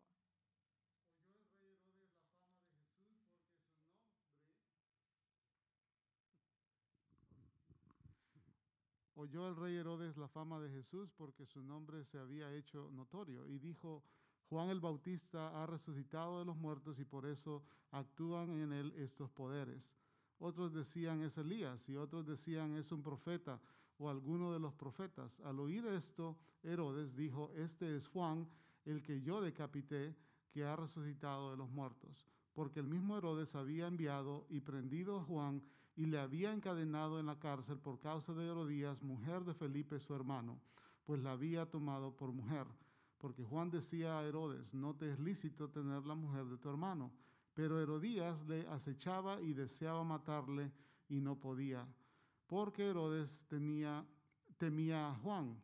Oyó el rey Herodes la fama de Jesús porque su nombre se había hecho notorio y dijo, Juan el Bautista ha resucitado de los muertos y por eso actúan en él estos poderes. Otros decían es Elías y otros decían es un profeta o alguno de los profetas. Al oír esto, Herodes dijo, este es Juan, el que yo decapité, que ha resucitado de los muertos. Porque el mismo Herodes había enviado y prendido a Juan y le había encadenado en la cárcel por causa de Herodías, mujer de Felipe su hermano, pues la había tomado por mujer. Porque Juan decía a Herodes, no te es lícito tener la mujer de tu hermano. Pero Herodías le acechaba y deseaba matarle y no podía, porque Herodes tenía, temía a Juan,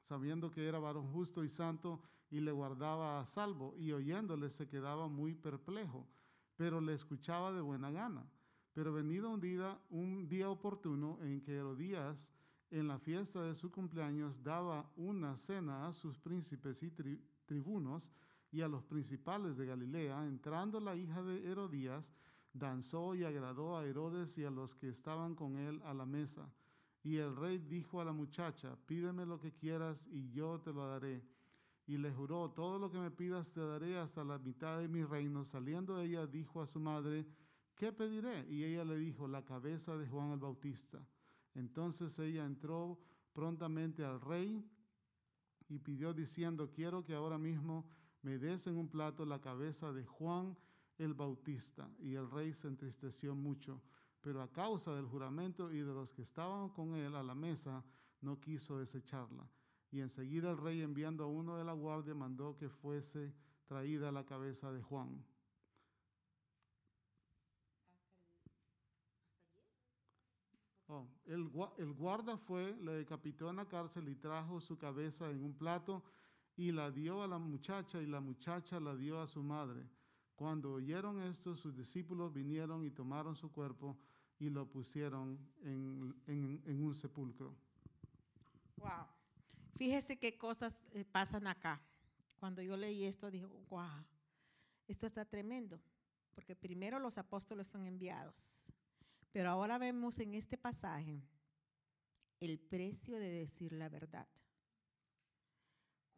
sabiendo que era varón justo y santo y le guardaba a salvo, y oyéndole se quedaba muy perplejo, pero le escuchaba de buena gana. Pero venido un día, un día oportuno en que Herodías en la fiesta de su cumpleaños daba una cena a sus príncipes y tribunos, y a los principales de Galilea, entrando la hija de Herodías, danzó y agradó a Herodes y a los que estaban con él a la mesa. Y el rey dijo a la muchacha, pídeme lo que quieras y yo te lo daré. Y le juró, todo lo que me pidas te daré hasta la mitad de mi reino. Saliendo ella dijo a su madre, ¿qué pediré? Y ella le dijo, la cabeza de Juan el Bautista. Entonces ella entró prontamente al rey y pidió diciendo, quiero que ahora mismo me des en un plato la cabeza de Juan el Bautista. Y el rey se entristeció mucho, pero a causa del juramento y de los que estaban con él a la mesa, no quiso desecharla. Y enseguida el rey, enviando a uno de la guardia, mandó que fuese traída la cabeza de Juan. Oh, el, el guarda fue, le decapitó en la cárcel y trajo su cabeza en un plato y la dio a la muchacha y la muchacha la dio a su madre. Cuando oyeron esto, sus discípulos vinieron y tomaron su cuerpo y lo pusieron en, en, un sepulcro. Wow. Fíjese qué cosas eh, pasan acá. Cuando yo leí esto, dije, wow, esto está tremendo. Porque primero los apóstoles son enviados. Pero ahora vemos en este pasaje el precio de decir la verdad.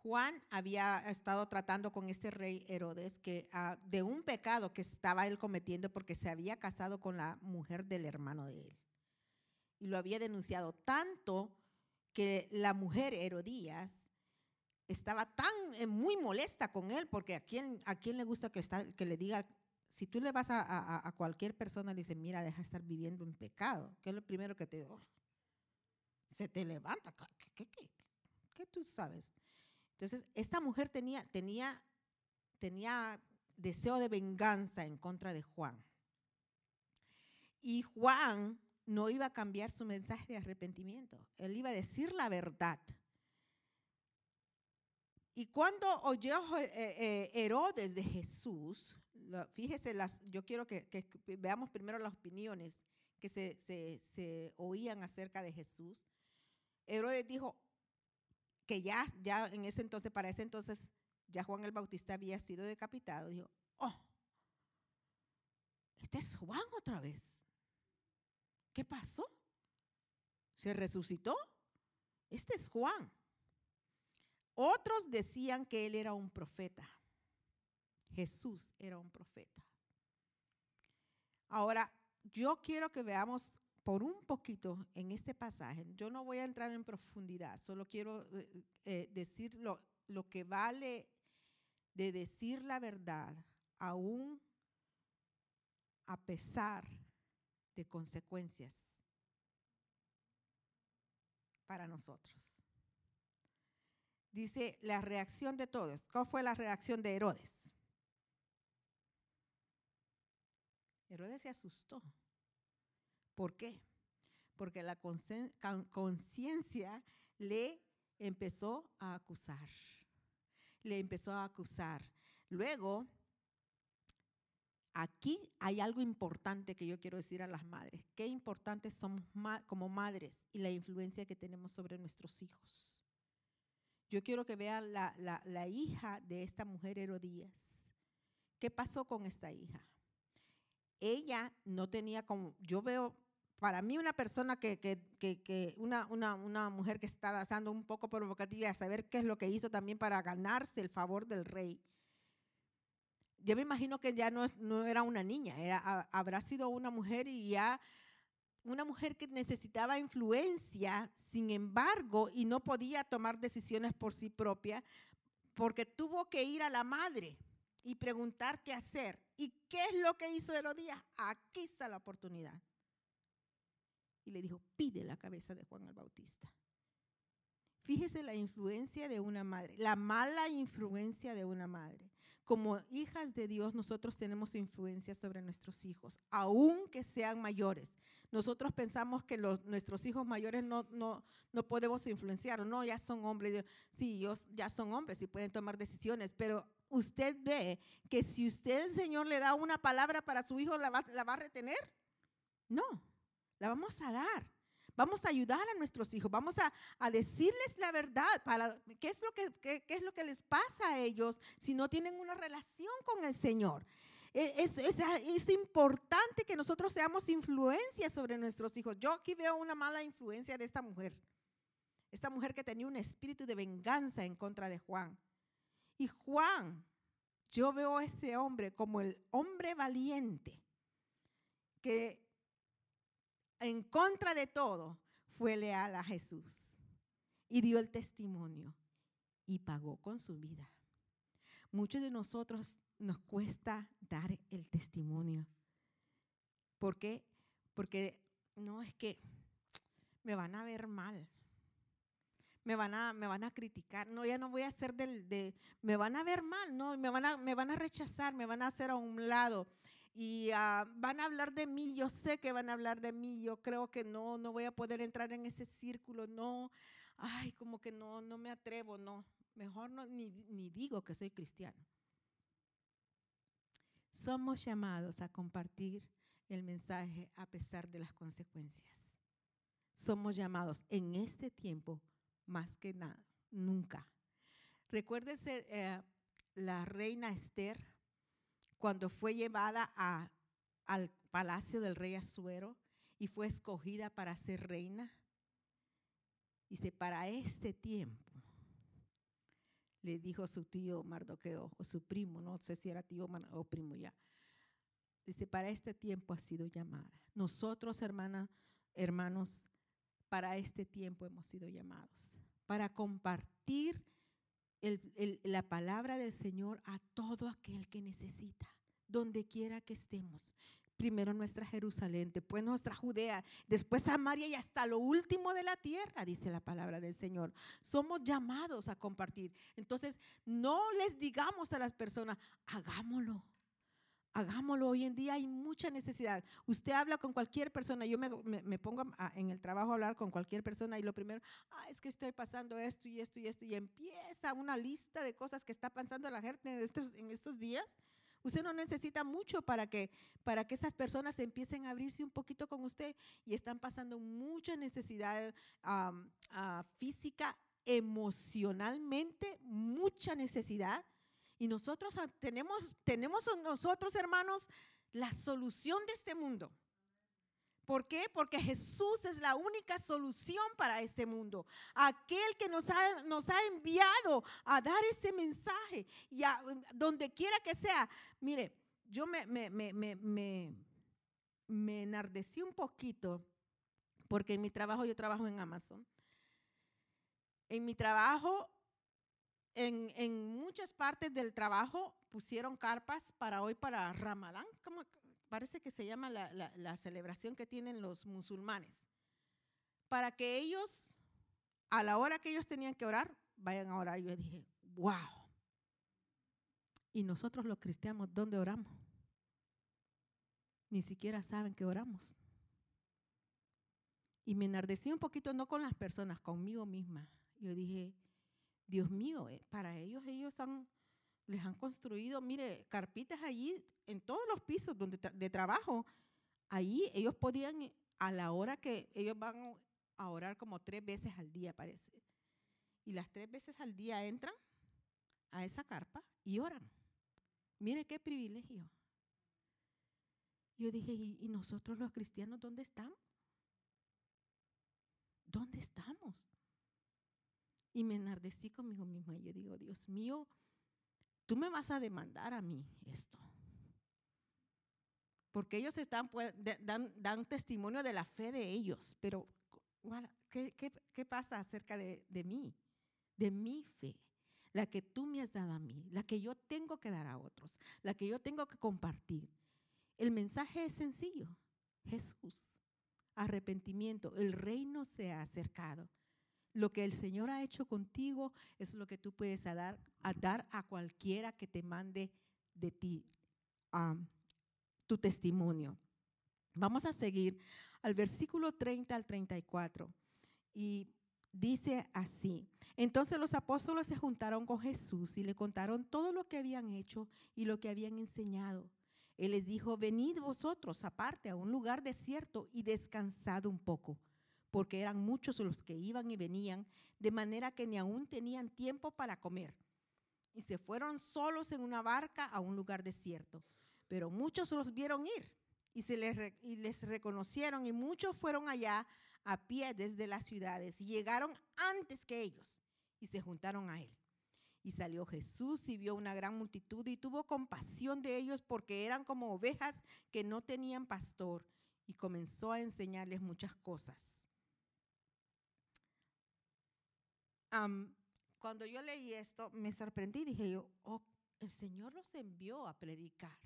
Juan había estado tratando con este rey Herodes que ah, de un pecado que estaba él cometiendo porque se había casado con la mujer del hermano de él. Y lo había denunciado tanto que la mujer Herodías estaba tan eh, muy molesta con él porque a quién a quién le gusta que le diga si tú le vas a, cualquier persona le dice mira deja de estar viviendo en pecado ¿qué es lo primero que te se te levanta ¿qué, qué, qué tú sabes entonces, esta mujer tenía, tenía, tenía deseo de venganza en contra de Juan. Y Juan no iba a cambiar su mensaje de arrepentimiento. Él iba a decir la verdad. Y cuando oyó eh, eh, Herodes de Jesús, fíjese, las, yo quiero que, veamos primero las opiniones que se, oían acerca de Jesús. Herodes dijo que ya, ya en ese entonces, para ese entonces, ya Juan el Bautista había sido decapitado. Dijo, oh, este es Juan otra vez. ¿Qué pasó? ¿Se resucitó? Este es Juan. Otros decían que él era un profeta. Jesús era un profeta. Ahora, yo quiero que veamos por un poquito en este pasaje. Yo no voy a entrar en profundidad, solo quiero eh, eh, decir lo, que vale de decir la verdad, aún a pesar de consecuencias para nosotros. Dice la reacción de todos. ¿Cuál fue la reacción de Herodes? Herodes se asustó. ¿Por qué? Porque la conciencia le empezó a acusar. Le empezó a acusar. Luego, aquí hay algo importante que yo quiero decir a las madres. Qué importantes somos como madres y la influencia que tenemos sobre nuestros hijos. Yo quiero que vean la, hija de esta mujer Herodías. ¿Qué pasó con esta hija? Ella no tenía como, yo veo, para mí una persona que, que, una, una, una, mujer que está dando un poco provocativa a saber qué es lo que hizo también para ganarse el favor del rey. Yo me imagino que ya no, no era una niña, era, habrá sido una mujer y ya una mujer que necesitaba influencia, sin embargo, y no podía tomar decisiones por sí propia, porque tuvo que ir a la madre y preguntar qué hacer. ¿Y qué es lo que hizo Herodías? Aquí está la oportunidad. Y le dijo, pide la cabeza de Juan el Bautista. Fíjese la influencia de una madre, la mala influencia de una madre. Como hijas de Dios, nosotros tenemos influencia sobre nuestros hijos, aunque sean mayores. Nosotros pensamos que nuestros hijos mayores no, no, no podemos influenciar, no, ya son hombres, sí, ellos ya son hombres y pueden tomar decisiones, pero usted ve que si usted, Señor, le da una palabra para su hijo, ¿la va, la va a retener? No, la vamos a dar. Vamos a ayudar a nuestros hijos, vamos a, a decirles la verdad, para, ¿qué, es lo que, qué, es lo que les pasa a ellos si no tienen una relación con el Señor. Es, es, importante que nosotros seamos influencia sobre nuestros hijos. Yo aquí veo una mala influencia de esta mujer. Esta mujer que tenía un espíritu de venganza en contra de Juan. Y Juan, yo veo a ese hombre como el hombre valiente que en contra de todo fue leal a Jesús y dio el testimonio y pagó con su vida. Muchos de nosotros nos cuesta dar el testimonio. ¿Por qué? Porque no es que me van a ver mal. Me van a, me van a criticar. No, ya no voy a hacer del, de, me van a ver mal, no, me van a, me van a rechazar, me van a hacer a un lado. Y ah, van a hablar de mí, yo sé que van a hablar de mí, yo creo que no, no voy a poder entrar en ese círculo, no, ay, como que no, no me atrevo, no, mejor no, ni, ni digo que soy cristiano. Somos llamados a compartir el mensaje a pesar de las consecuencias. Somos llamados en este tiempo más que nada, nunca. Recuérdese eh, la reina Esther cuando fue llevada al palacio del rey Azuero y fue escogida para ser reina. Dice, para este tiempo le dijo su tío Mardoqueo o su primo, no sé si era tío o primo ya. Dice, para este tiempo ha sido llamada. Nosotros, hermana, hermanos, para este tiempo hemos sido llamados, para compartir la palabra del Señor a todo aquel que necesita, donde quiera que estemos primero nuestra Jerusalén, después nuestra Judea, después Samaria y hasta lo último de la tierra, dice la palabra del Señor. Somos llamados a compartir. Entonces, no les digamos a las personas, hagámoslo, Hagámoslo hoy en día, hay mucha necesidad. Usted habla con cualquier persona, yo me, pongo en el trabajo a hablar con cualquier persona y lo primero, ah, es que estoy pasando esto y esto y esto, y empieza una lista de cosas que está pasando la gente en estos, días. Usted no necesita mucho para que, para que esas personas empiecen a abrirse un poquito con usted y están pasando mucha necesidad ah, física, emocionalmente, mucha necesidad. Y nosotros tenemos, tenemos en nosotros, hermanos, la solución de este mundo. ¿Por qué? Porque Jesús es la única solución para este mundo. Aquel que nos ha, nos ha enviado a dar ese mensaje. Y a, donde quiera que sea. Mire, yo me, me, me, me enardecí un poquito porque en mi trabajo, yo trabajo en Amazon. En mi trabajo, en, muchas partes del trabajo pusieron carpas para hoy, para Ramadán. ¿Cómo? parece que se llama la, la- la celebración que tienen los musulmanes, para que ellos, a la hora que ellos tenían que orar, vayan a orar. Yo dije, wow. Y nosotros los cristianos, ¿dónde oramos? Ni siquiera saben que oramos. Y me enardecí un poquito, no con las personas, conmigo misma. Yo dije, Dios mío, eh, para ellos, ellos les han construido, mire, carpitas allí en todos los pisos donde de trabajo. Allí ellos podían, eh, a la hora que ellos van a orar como tres veces al día, parece. Y las tres veces al día entran a esa carpa y oran. Mire qué privilegio. Yo dije, ¿y, y nosotros los cristianos dónde estamos? ¿Dónde estamos? Y me enardecí conmigo misma. Y yo digo, Dios mío, tú me vas a demandar a mí esto. Porque ellos están, pues, dan, dan testimonio de la fe de ellos. Pero, ¿qué, qué- qué pasa acerca de, de mí? De mi fe. La que tú me has dado a mí. La que yo tengo que dar a otros. La que yo tengo que compartir. El mensaje es sencillo. Jesús. Arrepentimiento. El reino se ha acercado. Lo que el Señor ha hecho contigo es lo que tú puedes dar, a dar a cualquiera que te mande de ti am, tu testimonio. Vamos a seguir al versículo 30 al 34 y dice así. Entonces los apóstoles se juntaron con Jesús y le contaron todo lo que habían hecho y lo que habían enseñado. Él les dijo, venid vosotros aparte a un lugar desierto y descansad un poco porque eran muchos los que iban y venían, de manera que ni aún tenían tiempo para comer. Y se fueron solos en una barca a un lugar desierto. Pero muchos los vieron ir y, se les, y les reconocieron y muchos fueron allá a pie desde las ciudades y llegaron antes que ellos y se juntaron a él. Y salió Jesús y vio una gran multitud y tuvo compasión de ellos porque eran como ovejas que no tenían pastor y comenzó a enseñarles muchas cosas. Am, cuando yo leí esto, me sorprendí, dije yo, oh, el Señor los envió a predicar.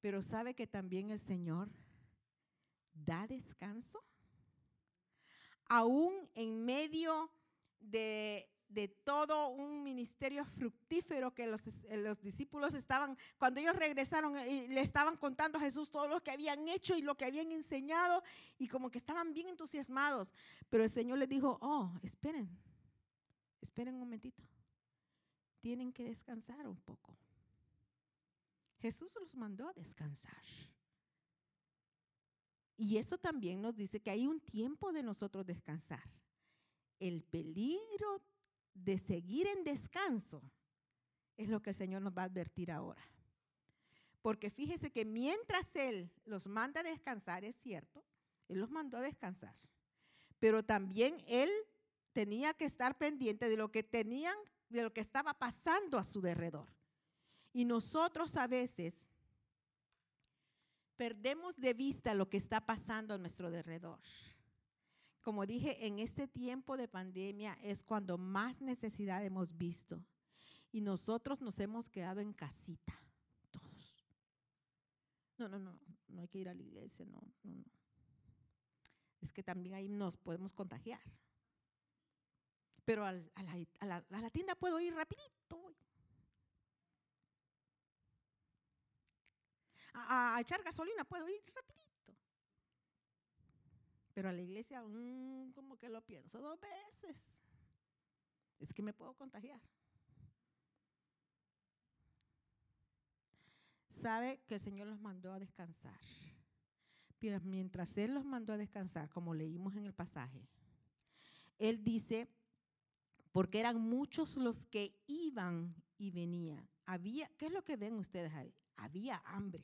Pero sabe que también el Señor da descanso. Aún en medio de, de todo un ministerio fructífero que los, eh, los discípulos estaban, cuando ellos regresaron eh, y le estaban contando a Jesús todo lo que habían hecho y lo que habían enseñado y como que estaban bien entusiasmados. Pero el Señor les dijo, oh, esperen, esperen un momentito. Tienen que descansar un poco. Jesús los mandó a descansar. Y eso también nos dice que hay un tiempo de nosotros descansar. El peligro de seguir en descanso es lo que el Señor nos va a advertir ahora. Porque fíjese que mientras Él los manda a descansar, es cierto, Él los mandó a descansar, pero también Él tenía que estar pendiente de lo que tenían, de lo que estaba pasando a su derredor. Y nosotros a veces perdemos de vista lo que está pasando a nuestro derredor. Como dije, en este tiempo de pandemia es cuando más necesidad hemos visto. Y nosotros nos hemos quedado en casita, todos. No, no, no, no hay que ir a la iglesia, no, no, no. Es que también ahí nos podemos contagiar. Pero a, la, tienda puedo ir rapidito. a echar gasolina, puedo ir rapidito. Pero a la iglesia, como que lo pienso dos veces. Es que me puedo contagiar. Sabe que el Señor los mandó a descansar. Pero mientras Él los mandó a descansar, como leímos en el pasaje, Él dice, porque eran muchos los que iban y venían. Había, ¿qué es lo que ven ustedes ahí? Había hambre.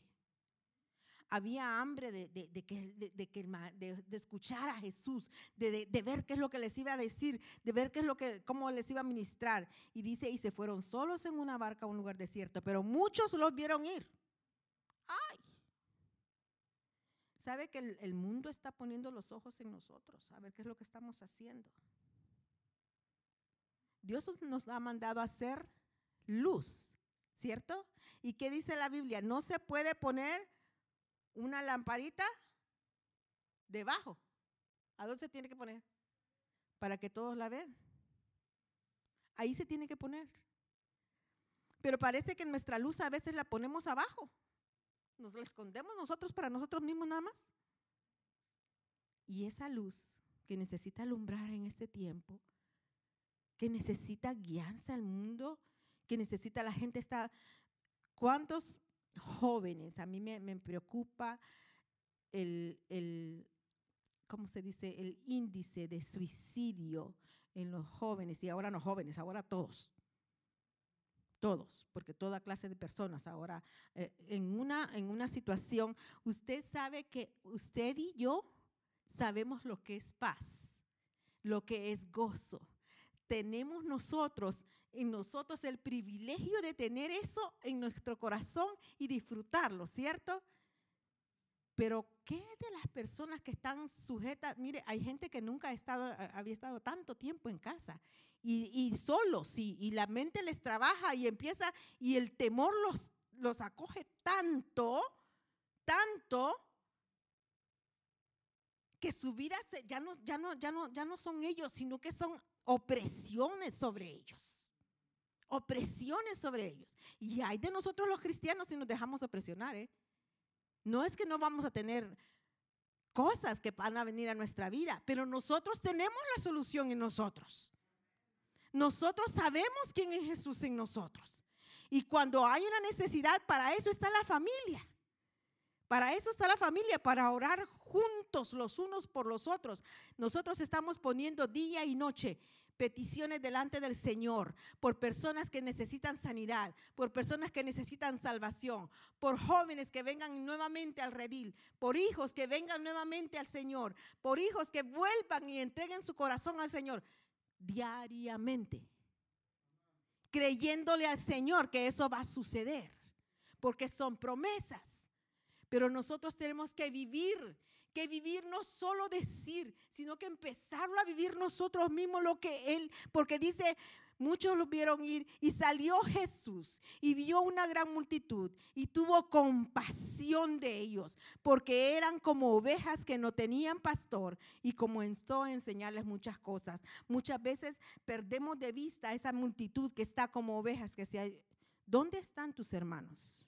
Había hambre de, de, que, de, escuchar a Jesús, de, ver qué es lo que les iba a decir, de ver qué es lo que, cómo les iba a ministrar. Y dice, y se fueron solos en una barca a un lugar desierto, pero muchos los vieron ir. ¡Ay! ¿Sabe que el, el mundo está poniendo los ojos en nosotros? A ver qué es lo que estamos haciendo. Dios nos ha mandado a hacer luz, ¿cierto? ¿Y qué dice la Biblia? No se puede poner una lamparita debajo. ¿A dónde se tiene que poner? Para que todos la vean. Ahí se tiene que poner. Pero parece que nuestra luz a veces la ponemos abajo. Nos la escondemos nosotros para nosotros mismos nada más. Y esa luz que necesita alumbrar en este tiempo, que necesita guianza al mundo, que necesita la gente está... ¿Cuántos jóvenes? A mí me, preocupa el, el, ¿cómo se dice? El índice de suicidio en los jóvenes, y ahora no jóvenes, ahora todos todos, porque toda clase de personas ahora eh, en, una, en una situación, usted sabe que usted y yo sabemos lo que es paz, lo que es gozo. Tenemos nosotros, en nosotros el privilegio de tener eso en nuestro corazón y disfrutarlo, ¿cierto? Pero ¿qué de las personas que están sujetas? Mire, hay gente que nunca ha estado, había estado tanto tiempo en casa y, y solos y, la mente les trabaja y empieza y el temor los, los acoge tanto, tanto que su vida ya, no, ya, no, ya, no, ya no son ellos, sino que son opresiones sobre ellos. Opresiones sobre ellos. Y hay de nosotros los cristianos si nos dejamos opresionar, ¿eh? No es que no vamos a tener cosas que van a venir a nuestra vida, pero nosotros tenemos la solución en nosotros. Nosotros sabemos quién es Jesús en nosotros. Y cuando hay una necesidad, para eso está la familia. Para eso está la familia, para orar juntos los unos por los otros. Nosotros estamos poniendo día y noche peticiones delante del Señor por personas que necesitan sanidad, por personas que necesitan salvación, por jóvenes que vengan nuevamente al redil, por hijos que vengan nuevamente al Señor, por hijos que vuelvan y entreguen su corazón al Señor diariamente, creyéndole al Señor que eso va a suceder, porque son promesas. Pero nosotros tenemos que vivir que vivir no solo decir, sino que empezarlo a vivir nosotros mismos lo que Él, porque dice, muchos lo vieron ir y salió Jesús y vio una gran multitud y tuvo compasión de ellos, porque eran como ovejas que no tenían pastor y comenzó a enseñarles muchas cosas. Muchas veces perdemos de vista a esa multitud que está como ovejas que se... ¿Dónde están tus hermanos?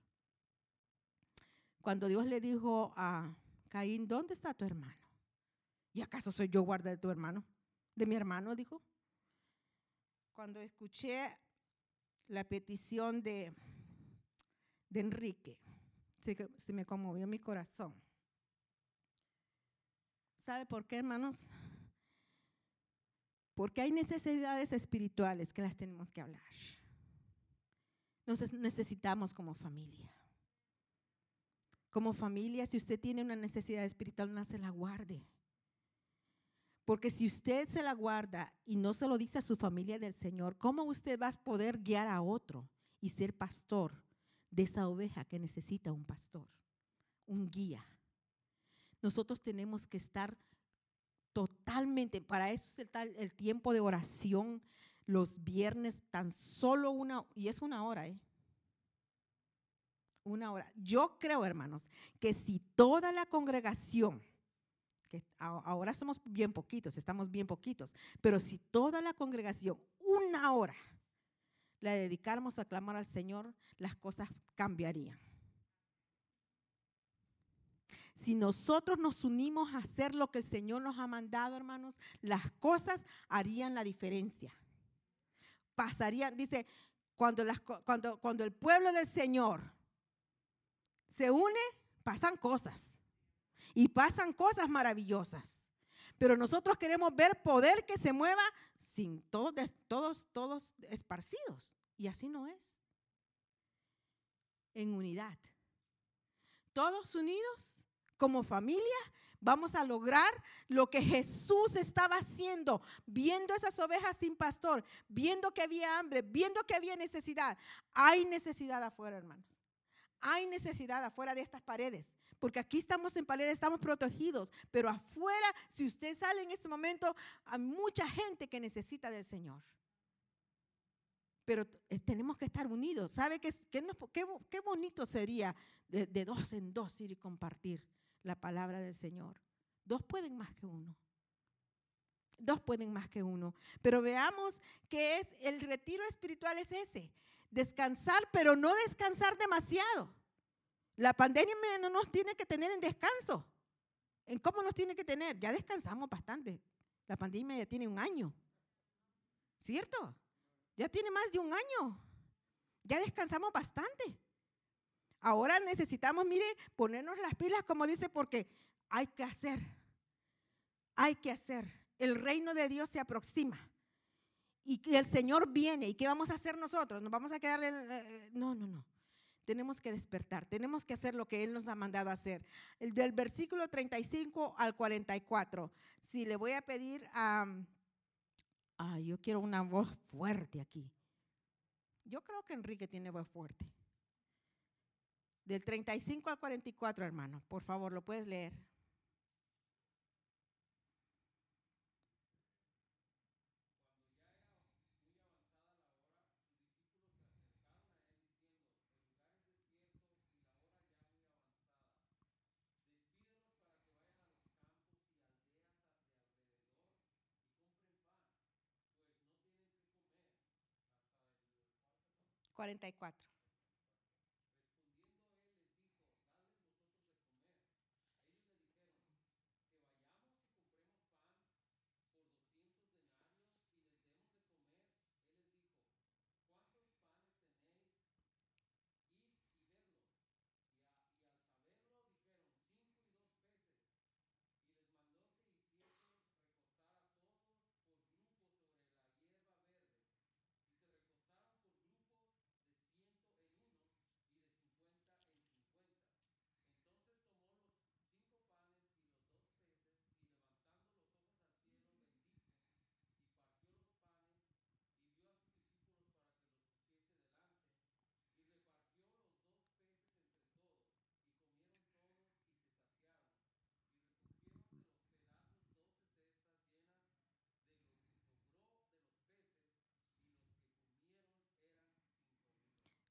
Cuando Dios le dijo a Caín, ¿dónde está tu hermano? ¿Y acaso soy yo guarda de tu hermano? De mi hermano, dijo. Cuando escuché la petición de, de Enrique, se, se me conmovió mi corazón. ¿Sabe por qué, hermanos? Porque hay necesidades espirituales que las tenemos que hablar. Nos necesitamos como familia como familia, si usted tiene una necesidad espiritual, no se la guarde. Porque si usted se la guarda y no se lo dice a su familia del Señor, ¿cómo usted va a poder guiar a otro y ser pastor de esa oveja que necesita un pastor, un guía? Nosotros tenemos que estar totalmente, para eso es el, el tiempo de oración los viernes, tan solo una, y es una hora, ¿eh? Una hora. Yo creo, hermanos, que si toda la congregación, que ahora somos bien poquitos, estamos bien poquitos, pero si toda la congregación, una hora, la dedicáramos a clamar al Señor, las cosas cambiarían. Si nosotros nos unimos a hacer lo que el Señor nos ha mandado, hermanos, las cosas harían la diferencia. Pasarían, dice, cuando, cuando el pueblo del Señor se une, pasan cosas. Y pasan cosas maravillosas. Pero nosotros queremos ver poder que se mueva sin todos, todos, todos esparcidos. Y así no es. En unidad. Todos unidos como familia vamos a lograr lo que Jesús estaba haciendo, viendo esas ovejas sin pastor, viendo que había hambre, viendo que había necesidad. Hay necesidad afuera, hermanos. Hay necesidad afuera de estas paredes. Porque aquí estamos en paredes, estamos protegidos. Pero afuera, si usted sale en este momento, hay mucha gente que necesita del Señor. Pero eh, tenemos que estar unidos. ¿Sabe qué, qué, bonito sería de, de dos en dos ir y compartir la palabra del Señor? Dos pueden más que uno. Dos pueden más que uno. Pero veamos que es el retiro espiritual es ese. Descansar, pero no descansar demasiado. La pandemia no nos tiene que tener en descanso. ¿En cómo nos tiene que tener? Ya descansamos bastante. La pandemia ya tiene un año. ¿Cierto? Ya tiene más de un año. Ya descansamos bastante. Ahora necesitamos, mire, ponernos las pilas, como dice, porque hay que hacer. Hay que hacer. El reino de Dios se aproxima. Y el Señor viene. ¿Y qué vamos a hacer nosotros? ¿Nos vamos a quedar en.? Eh, no, no, no. Tenemos que despertar, tenemos que hacer lo que Él nos ha mandado hacer. El del versículo 35 al 44. Si le voy a pedir a... Ah, yo quiero una voz fuerte aquí. Yo creo que Enrique tiene voz fuerte. Del 35 al 44, hermano. Por favor, lo puedes leer. 44.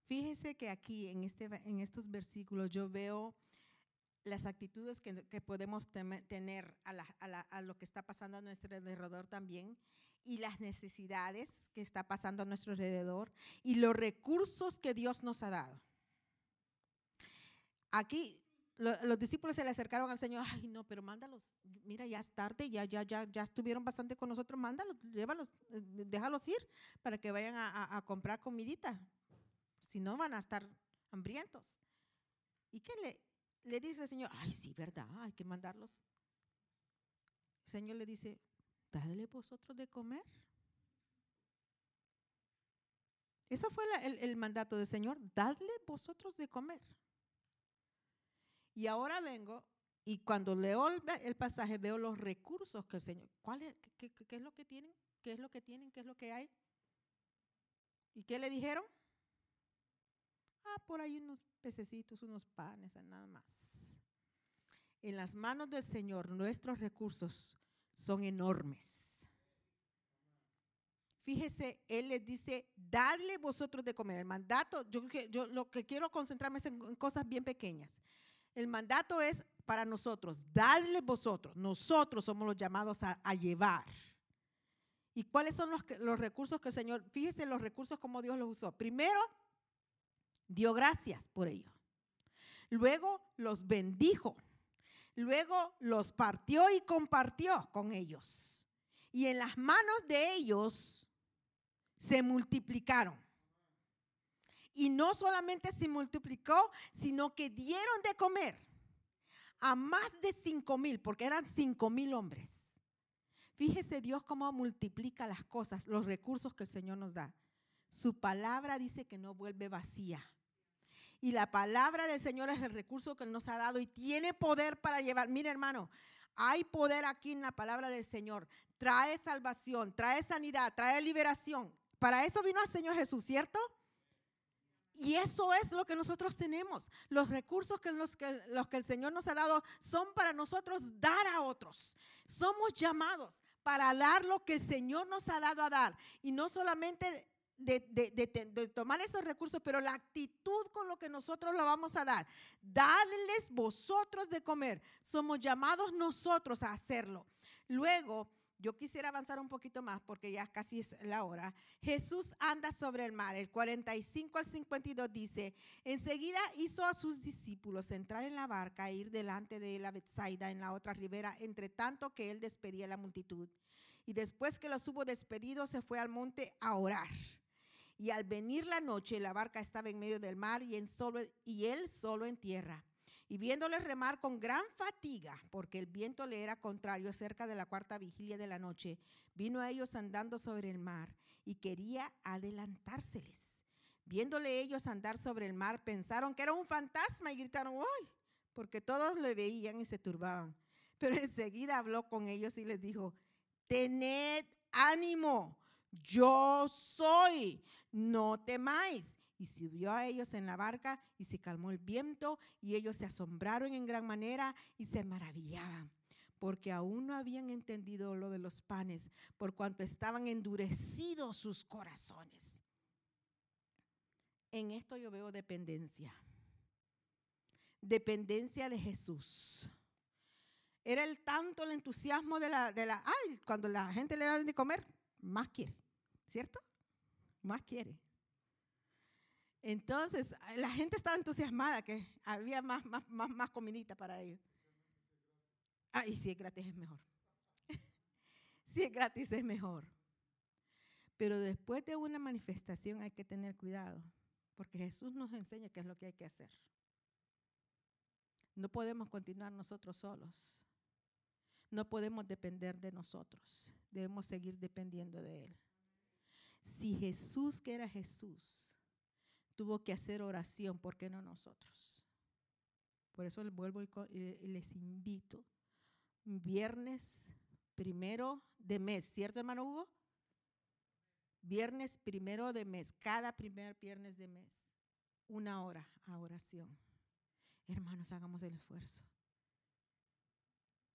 Fíjese que aquí en, este, en estos versículos yo veo las actitudes que, podemos tener a, lo que está pasando a nuestro alrededor también y las necesidades que está pasando a nuestro alrededor y los recursos que Dios nos ha dado. Aquí los discípulos se le acercaron al Señor, ay no, pero mándalos, mira, ya es tarde, ya, ya, ya, ya estuvieron bastante con nosotros, mándalos, llévalos, eh, déjalos ir para que vayan a, a comprar comidita si no van a estar hambrientos. ¿Y qué le, dice el Señor? Ay, sí, verdad, hay que mandarlos. El Señor le dice, dadle vosotros de comer. Eso fue el, mandato del Señor, dadle vosotros de comer. Y ahora vengo y cuando leo el, pasaje veo los recursos que el Señor, ¿cuál es, qué, es lo que tienen? ¿Qué es lo que tienen? ¿Qué es lo que hay? ¿Y qué le dijeron? Ah, por ahí unos pececitos, unos panes, nada más. En las manos del Señor nuestros recursos son enormes. Fíjese, Él les dice, dadle vosotros de comer. El mandato, yo, yo lo que quiero concentrarme es en cosas bien pequeñas. El mandato es para nosotros, dadle vosotros. Nosotros somos los llamados a, a llevar. ¿Y cuáles son los, los recursos que el Señor, fíjese los recursos como Dios los usó? Primero, dio gracias por ello. Luego los bendijo. Luego los partió y compartió con ellos. Y en las manos de ellos se multiplicaron. Y no solamente se multiplicó, sino que dieron de comer a más de cinco mil, porque eran cinco mil hombres. Fíjese Dios cómo multiplica las cosas, los recursos que el Señor nos da. Su palabra dice que no vuelve vacía. Y la palabra del Señor es el recurso que nos ha dado y tiene poder para llevar. Mire hermano, hay poder aquí en la palabra del Señor. Trae salvación, trae sanidad, trae liberación. Para eso vino el Señor Jesús, ¿cierto? Y eso es lo que nosotros tenemos. Los recursos que los, que los que el Señor nos ha dado son para nosotros dar a otros. Somos llamados para dar lo que el Señor nos ha dado a dar. Y no solamente de, tomar esos recursos, pero la actitud con lo que nosotros lo vamos a dar. Dadles vosotros de comer. Somos llamados nosotros a hacerlo. Luego, yo quisiera avanzar un poquito más porque ya casi es la hora. Jesús anda sobre el mar. El 45 al 52 dice, enseguida hizo a sus discípulos entrar en la barca e ir delante de la Betsaida en la otra ribera, entre tanto que él despedía a la multitud. Y después que los hubo despedido, se fue al monte a orar. Y al venir la noche, la barca estaba en medio del mar y, él solo en tierra. Y viéndole remar con gran fatiga, porque el viento le era contrario cerca de la cuarta vigilia de la noche, vino a ellos andando sobre el mar y quería adelantárseles. Viéndole ellos andar sobre el mar, pensaron que era un fantasma y gritaron, ¡ay! Porque todos le veían y se turbaban. Pero enseguida habló con ellos y les dijo, tened ánimo, yo soy, no temáis y subió a ellos en la barca y se calmó el viento y ellos se asombraron en gran manera y se maravillaban porque aún no habían entendido lo de los panes, por cuanto estaban endurecidos sus corazones. En esto yo veo dependencia. Dependencia de Jesús. Era el tanto el entusiasmo de la, de la, ay, cuando la gente le da de comer, más quiere, ¿cierto? Más quiere. Entonces, la gente estaba entusiasmada que había más, más, más, más comidita para ellos. Ah, y si es gratis es mejor. si es gratis es mejor. Pero después de una manifestación hay que tener cuidado, porque Jesús nos enseña qué es lo que hay que hacer. No podemos continuar nosotros solos. No podemos depender de nosotros. Debemos seguir dependiendo de Él. Si Jesús, que era Jesús, tuvo que hacer oración, ¿por qué no nosotros? Por eso les vuelvo y les invito. Viernes primero de mes, ¿cierto hermano Hugo? Viernes primero de mes, cada primer viernes de mes, una hora a oración. Hermanos, hagamos el esfuerzo.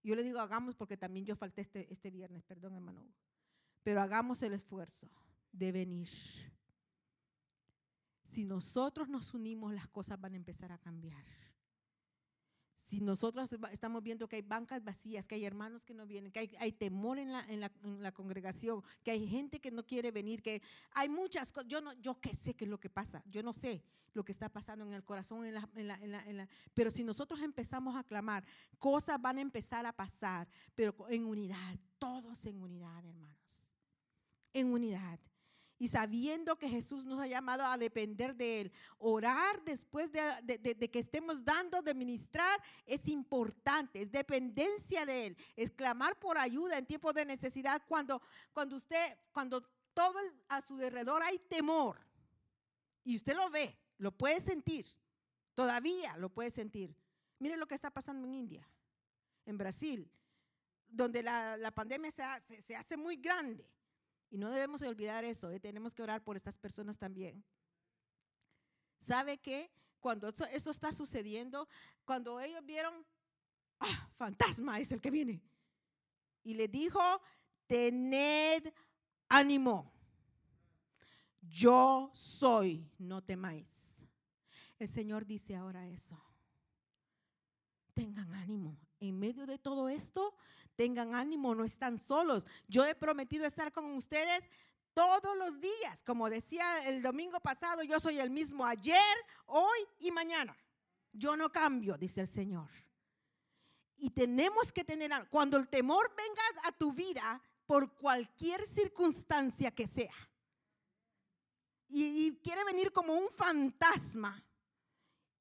Yo le digo hagamos porque también yo falté este, este viernes, perdón hermano Hugo. Pero hagamos el esfuerzo de venir. Si nosotros nos unimos, las cosas van a empezar a cambiar. Si nosotros estamos viendo que hay bancas vacías, que hay hermanos que no vienen, que hay, temor en la, congregación, que hay gente que no quiere venir, que hay muchas cosas, yo, no, yo qué sé qué es lo que pasa, yo no sé lo que está pasando en el corazón, en pero si nosotros empezamos a clamar, cosas van a empezar a pasar, pero en unidad, todos en unidad, hermanos, en unidad y sabiendo que Jesús nos ha llamado a depender de Él. Orar después de, que estemos dando, de ministrar, es importante, es dependencia de Él. Es clamar por ayuda en tiempos de necesidad cuando, cuando usted, cuando todo a su alrededor hay temor y usted lo ve, lo puede sentir, todavía lo puede sentir. Mire lo que está pasando en India, en Brasil, donde la, pandemia se hace muy grande y no debemos olvidar eso, ¿eh? tenemos que orar por estas personas también. ¿Sabe qué? Cuando eso, está sucediendo, cuando ellos vieron, ah, fantasma es el que viene. Y le dijo, tened ánimo. Yo soy, no temáis. El Señor dice ahora eso. Tengan ánimo. En medio de todo esto, tengan ánimo, no están solos. Yo he prometido estar con ustedes todos los días. Como decía el domingo pasado, yo soy el mismo ayer, hoy y mañana. Yo no cambio, dice el Señor. Y tenemos que tener, cuando el temor venga a tu vida, por cualquier circunstancia que sea, y, y quiere venir como un fantasma,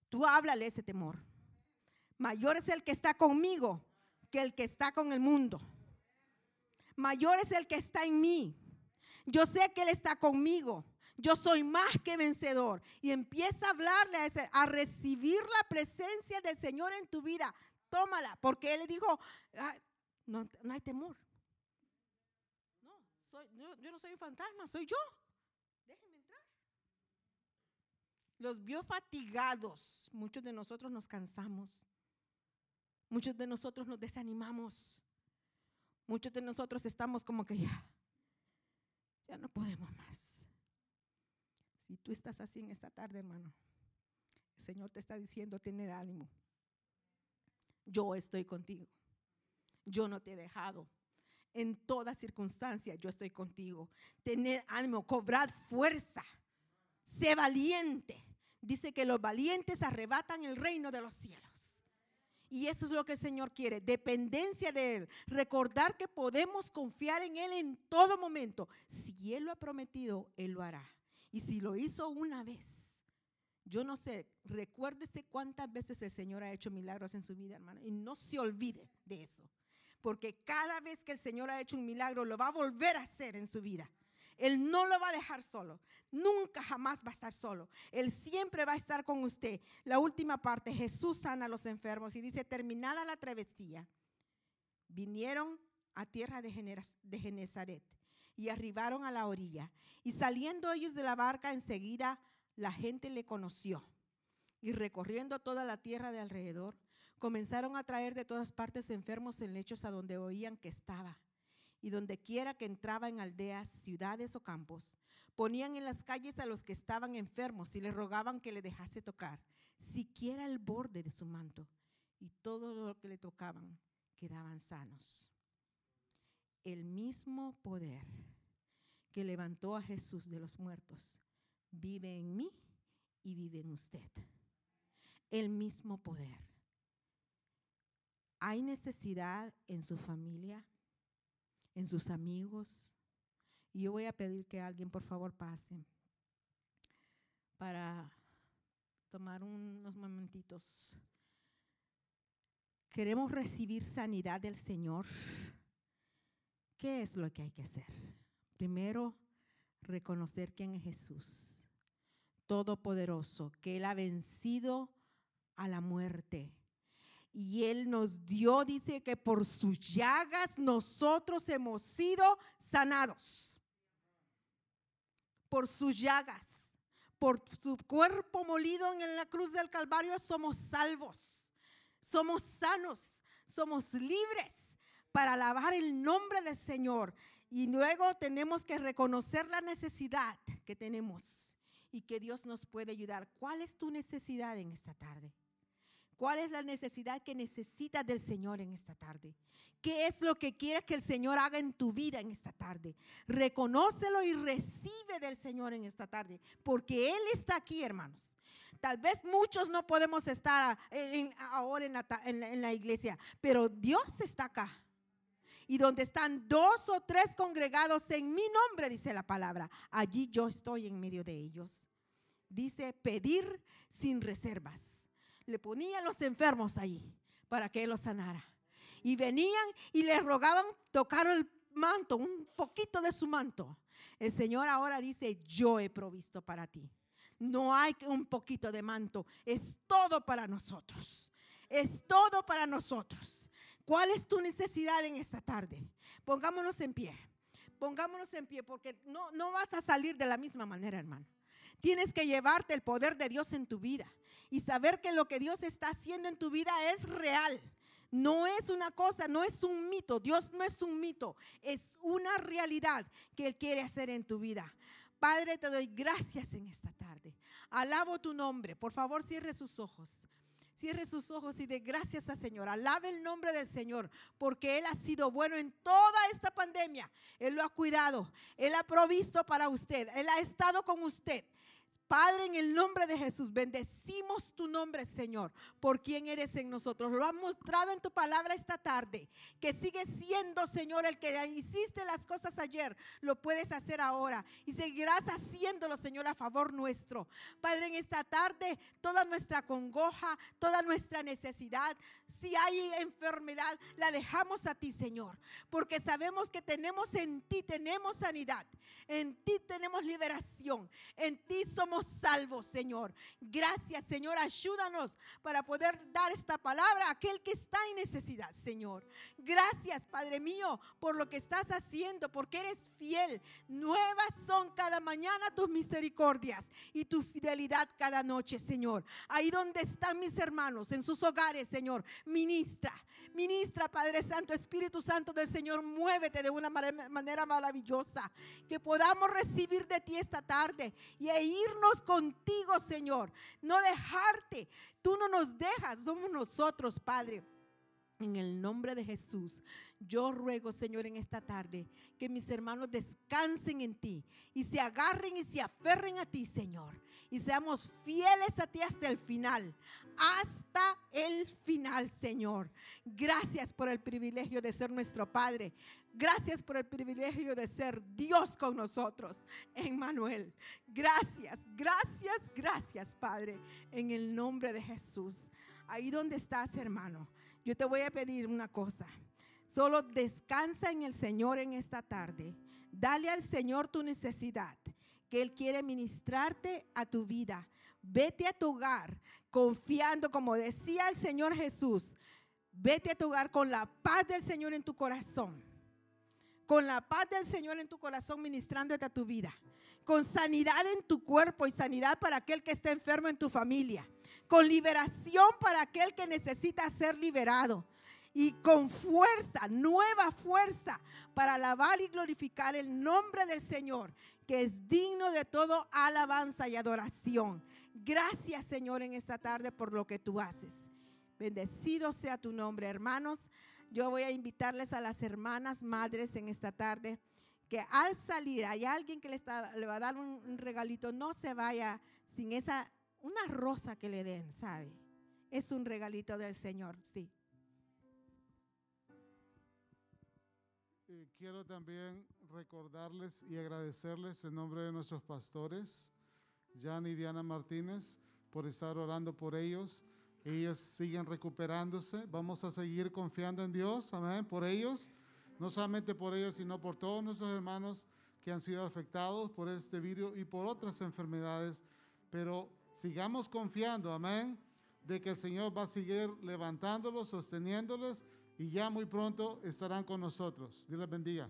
tú háblale ese temor. Mayor es el que está conmigo que el que está con el mundo. Mayor es el que está en mí. Yo sé que Él está conmigo. Yo soy más que vencedor. Y empieza a hablarle a ese, a recibir la presencia del Señor en tu vida. Tómala, porque Él le dijo, "Ah, no, hay temor. No, soy- yo, yo no soy un fantasma, soy yo. Déjenme entrar. Los vio fatigados. Muchos de nosotros nos cansamos. Muchos de nosotros nos desanimamos. Muchos de nosotros estamos como que ya, ya no podemos más. Si tú estás así en esta tarde, hermano, el Señor te está diciendo, tener ánimo. Yo estoy contigo. Yo no te he dejado. En toda circunstancia yo estoy contigo. Tener ánimo, cobrar fuerza. Sé valiente. Dice que los valientes arrebatan el reino de los cielos. Y eso es lo que el Señor quiere, dependencia de Él. Recordar que podemos confiar en Él en todo momento. Si Él lo ha prometido, Él lo hará. Y si lo hizo una vez, yo no sé, recuérdese cuántas veces el Señor ha hecho milagros en su vida, hermano. Y no se olvide de eso. Porque cada vez que el Señor ha hecho un milagro, lo va a volver a hacer en su vida. Él no lo va a dejar solo. Nunca jamás va a estar solo. Él siempre va a estar con usted. La última parte, Jesús sana a los enfermos y dice, terminada la travesía, vinieron a tierra de, Genezaret y arribaron a la orilla. Y saliendo ellos de la barca, enseguida la gente le conoció. Y recorriendo toda la tierra de alrededor, comenzaron a traer de todas partes enfermos en lechos a donde oían que estaba. Y donde quiera que entraba en aldeas, ciudades o campos, ponían en las calles a los que estaban enfermos y le rogaban que le dejase tocar, siquiera el borde de su manto. Y todo lo que le tocaban quedaban sanos. El mismo poder que levantó a Jesús de los muertos vive en mí y vive en usted. El mismo poder. Hay necesidad en su familia, en sus amigos. Y yo voy a pedir que alguien por favor pase para tomar unos momentitos. Queremos recibir sanidad del Señor. ¿Qué es lo que hay que hacer? Primero, reconocer quién es Jesús, todopoderoso, que Él ha vencido a la muerte. Y Él nos dio, dice que por sus llagas nosotros hemos sido sanados. Por sus llagas, por su cuerpo molido en la cruz del Calvario somos salvos, somos sanos, somos libres para alabar el nombre del Señor. Y luego tenemos que reconocer la necesidad que tenemos y que Dios nos puede ayudar. ¿Cuál es tu necesidad en esta tarde? ¿Cuál es la necesidad que necesitas del Señor en esta tarde? ¿Qué es lo que quieres que el Señor haga en tu vida en esta tarde? Reconócelo y recibe del Señor en esta tarde, porque Él está aquí, hermanos. Tal vez muchos no podemos estar ahora en la iglesia, pero Dios está acá. Y donde están dos o tres congregados en mi nombre, dice la palabra, allí yo estoy en medio de ellos. Dice pedir sin reservas. Le ponían los enfermos ahí para que él los sanara. Y venían y le rogaban tocar el manto, un poquito de su manto. El Señor ahora dice, yo he provisto para ti. No hay un poquito de manto, es todo para nosotros. Es todo para nosotros. ¿Cuál es tu necesidad en esta tarde? Pongámonos en pie. Pongámonos en pie porque no, no vas a salir de la misma manera, hermano. Tienes que llevarte el poder de Dios en tu vida y saber que lo que Dios está haciendo en tu vida es real. No es una cosa, no es un mito. Dios no es un mito, es una realidad que Él quiere hacer en tu vida. Padre, te doy gracias en esta tarde. Alabo tu nombre. Por favor, cierre sus ojos. Cierre sus ojos y de gracias al Señor. Alabe el nombre del Señor, porque Él ha sido bueno en toda esta pandemia. Él lo ha cuidado. Él ha provisto para usted. Él ha estado con usted. Padre, en el nombre de Jesús, bendecimos tu nombre, Señor, por quien eres en nosotros. Lo has mostrado en tu palabra esta tarde, que sigue siendo, Señor, el que hiciste las cosas ayer, lo puedes hacer ahora y seguirás haciéndolo, Señor, a favor nuestro. Padre, en esta tarde, toda nuestra congoja, toda nuestra necesidad, si hay enfermedad, la dejamos a ti, Señor, porque sabemos que tenemos en ti, tenemos sanidad, en ti tenemos liberación, en ti somos salvos, Señor. Gracias, Señor. Ayúdanos para poder dar esta palabra a aquel que está en necesidad, Señor. Gracias, Padre mío, por lo que estás haciendo, porque eres fiel. Nuevas son cada mañana tus misericordias y tu fidelidad cada noche, Señor. Ahí donde están mis hermanos, en sus hogares, Señor, ministra, ministra, Padre Santo, Espíritu Santo del Señor, muévete de una manera maravillosa, que podamos recibir de ti esta tarde y e irnos contigo, Señor. No dejarte. Tú no nos dejas, somos nosotros, Padre. En el nombre de Jesús, yo ruego, Señor, en esta tarde, que mis hermanos descansen en ti y se agarren y se aferren a ti, Señor. Y seamos fieles a ti hasta el final, hasta el final, Señor. Gracias por el privilegio de ser nuestro Padre. Gracias por el privilegio de ser Dios con nosotros, Emmanuel. Gracias, gracias, gracias, Padre, en el nombre de Jesús. Ahí donde estás, hermano, yo te voy a pedir una cosa. Solo descansa en el Señor en esta tarde. Dale al Señor tu necesidad, que Él quiere ministrarte a tu vida. Vete a tu hogar confiando, como decía el Señor Jesús, vete a tu hogar con la paz del Señor en tu corazón con la paz del Señor en tu corazón ministrándote a tu vida, con sanidad en tu cuerpo y sanidad para aquel que está enfermo en tu familia, con liberación para aquel que necesita ser liberado y con fuerza, nueva fuerza para alabar y glorificar el nombre del Señor, que es digno de todo alabanza y adoración. Gracias Señor en esta tarde por lo que tú haces. Bendecido sea tu nombre, hermanos. Yo voy a invitarles a las hermanas madres en esta tarde que al salir hay alguien que le, va a dar un, regalito, no se vaya sin esa, una rosa que le den, ¿sabe? Es un regalito del Señor, sí. quiero también recordarles y agradecerles en nombre de nuestros pastores, Jan y Diana Martínez, por estar orando por ellos ellos siguen recuperándose. Vamos a seguir confiando en Dios, amén, por ellos. No solamente por ellos, sino por todos nuestros hermanos que han sido afectados por este virus y por otras enfermedades. Pero sigamos confiando, amén, de que el Señor va a seguir levantándolos, sosteniéndolos y ya muy pronto estarán con nosotros. Dios les bendiga.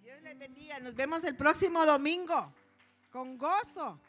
Dios les bendiga. Nos vemos el próximo domingo con gozo.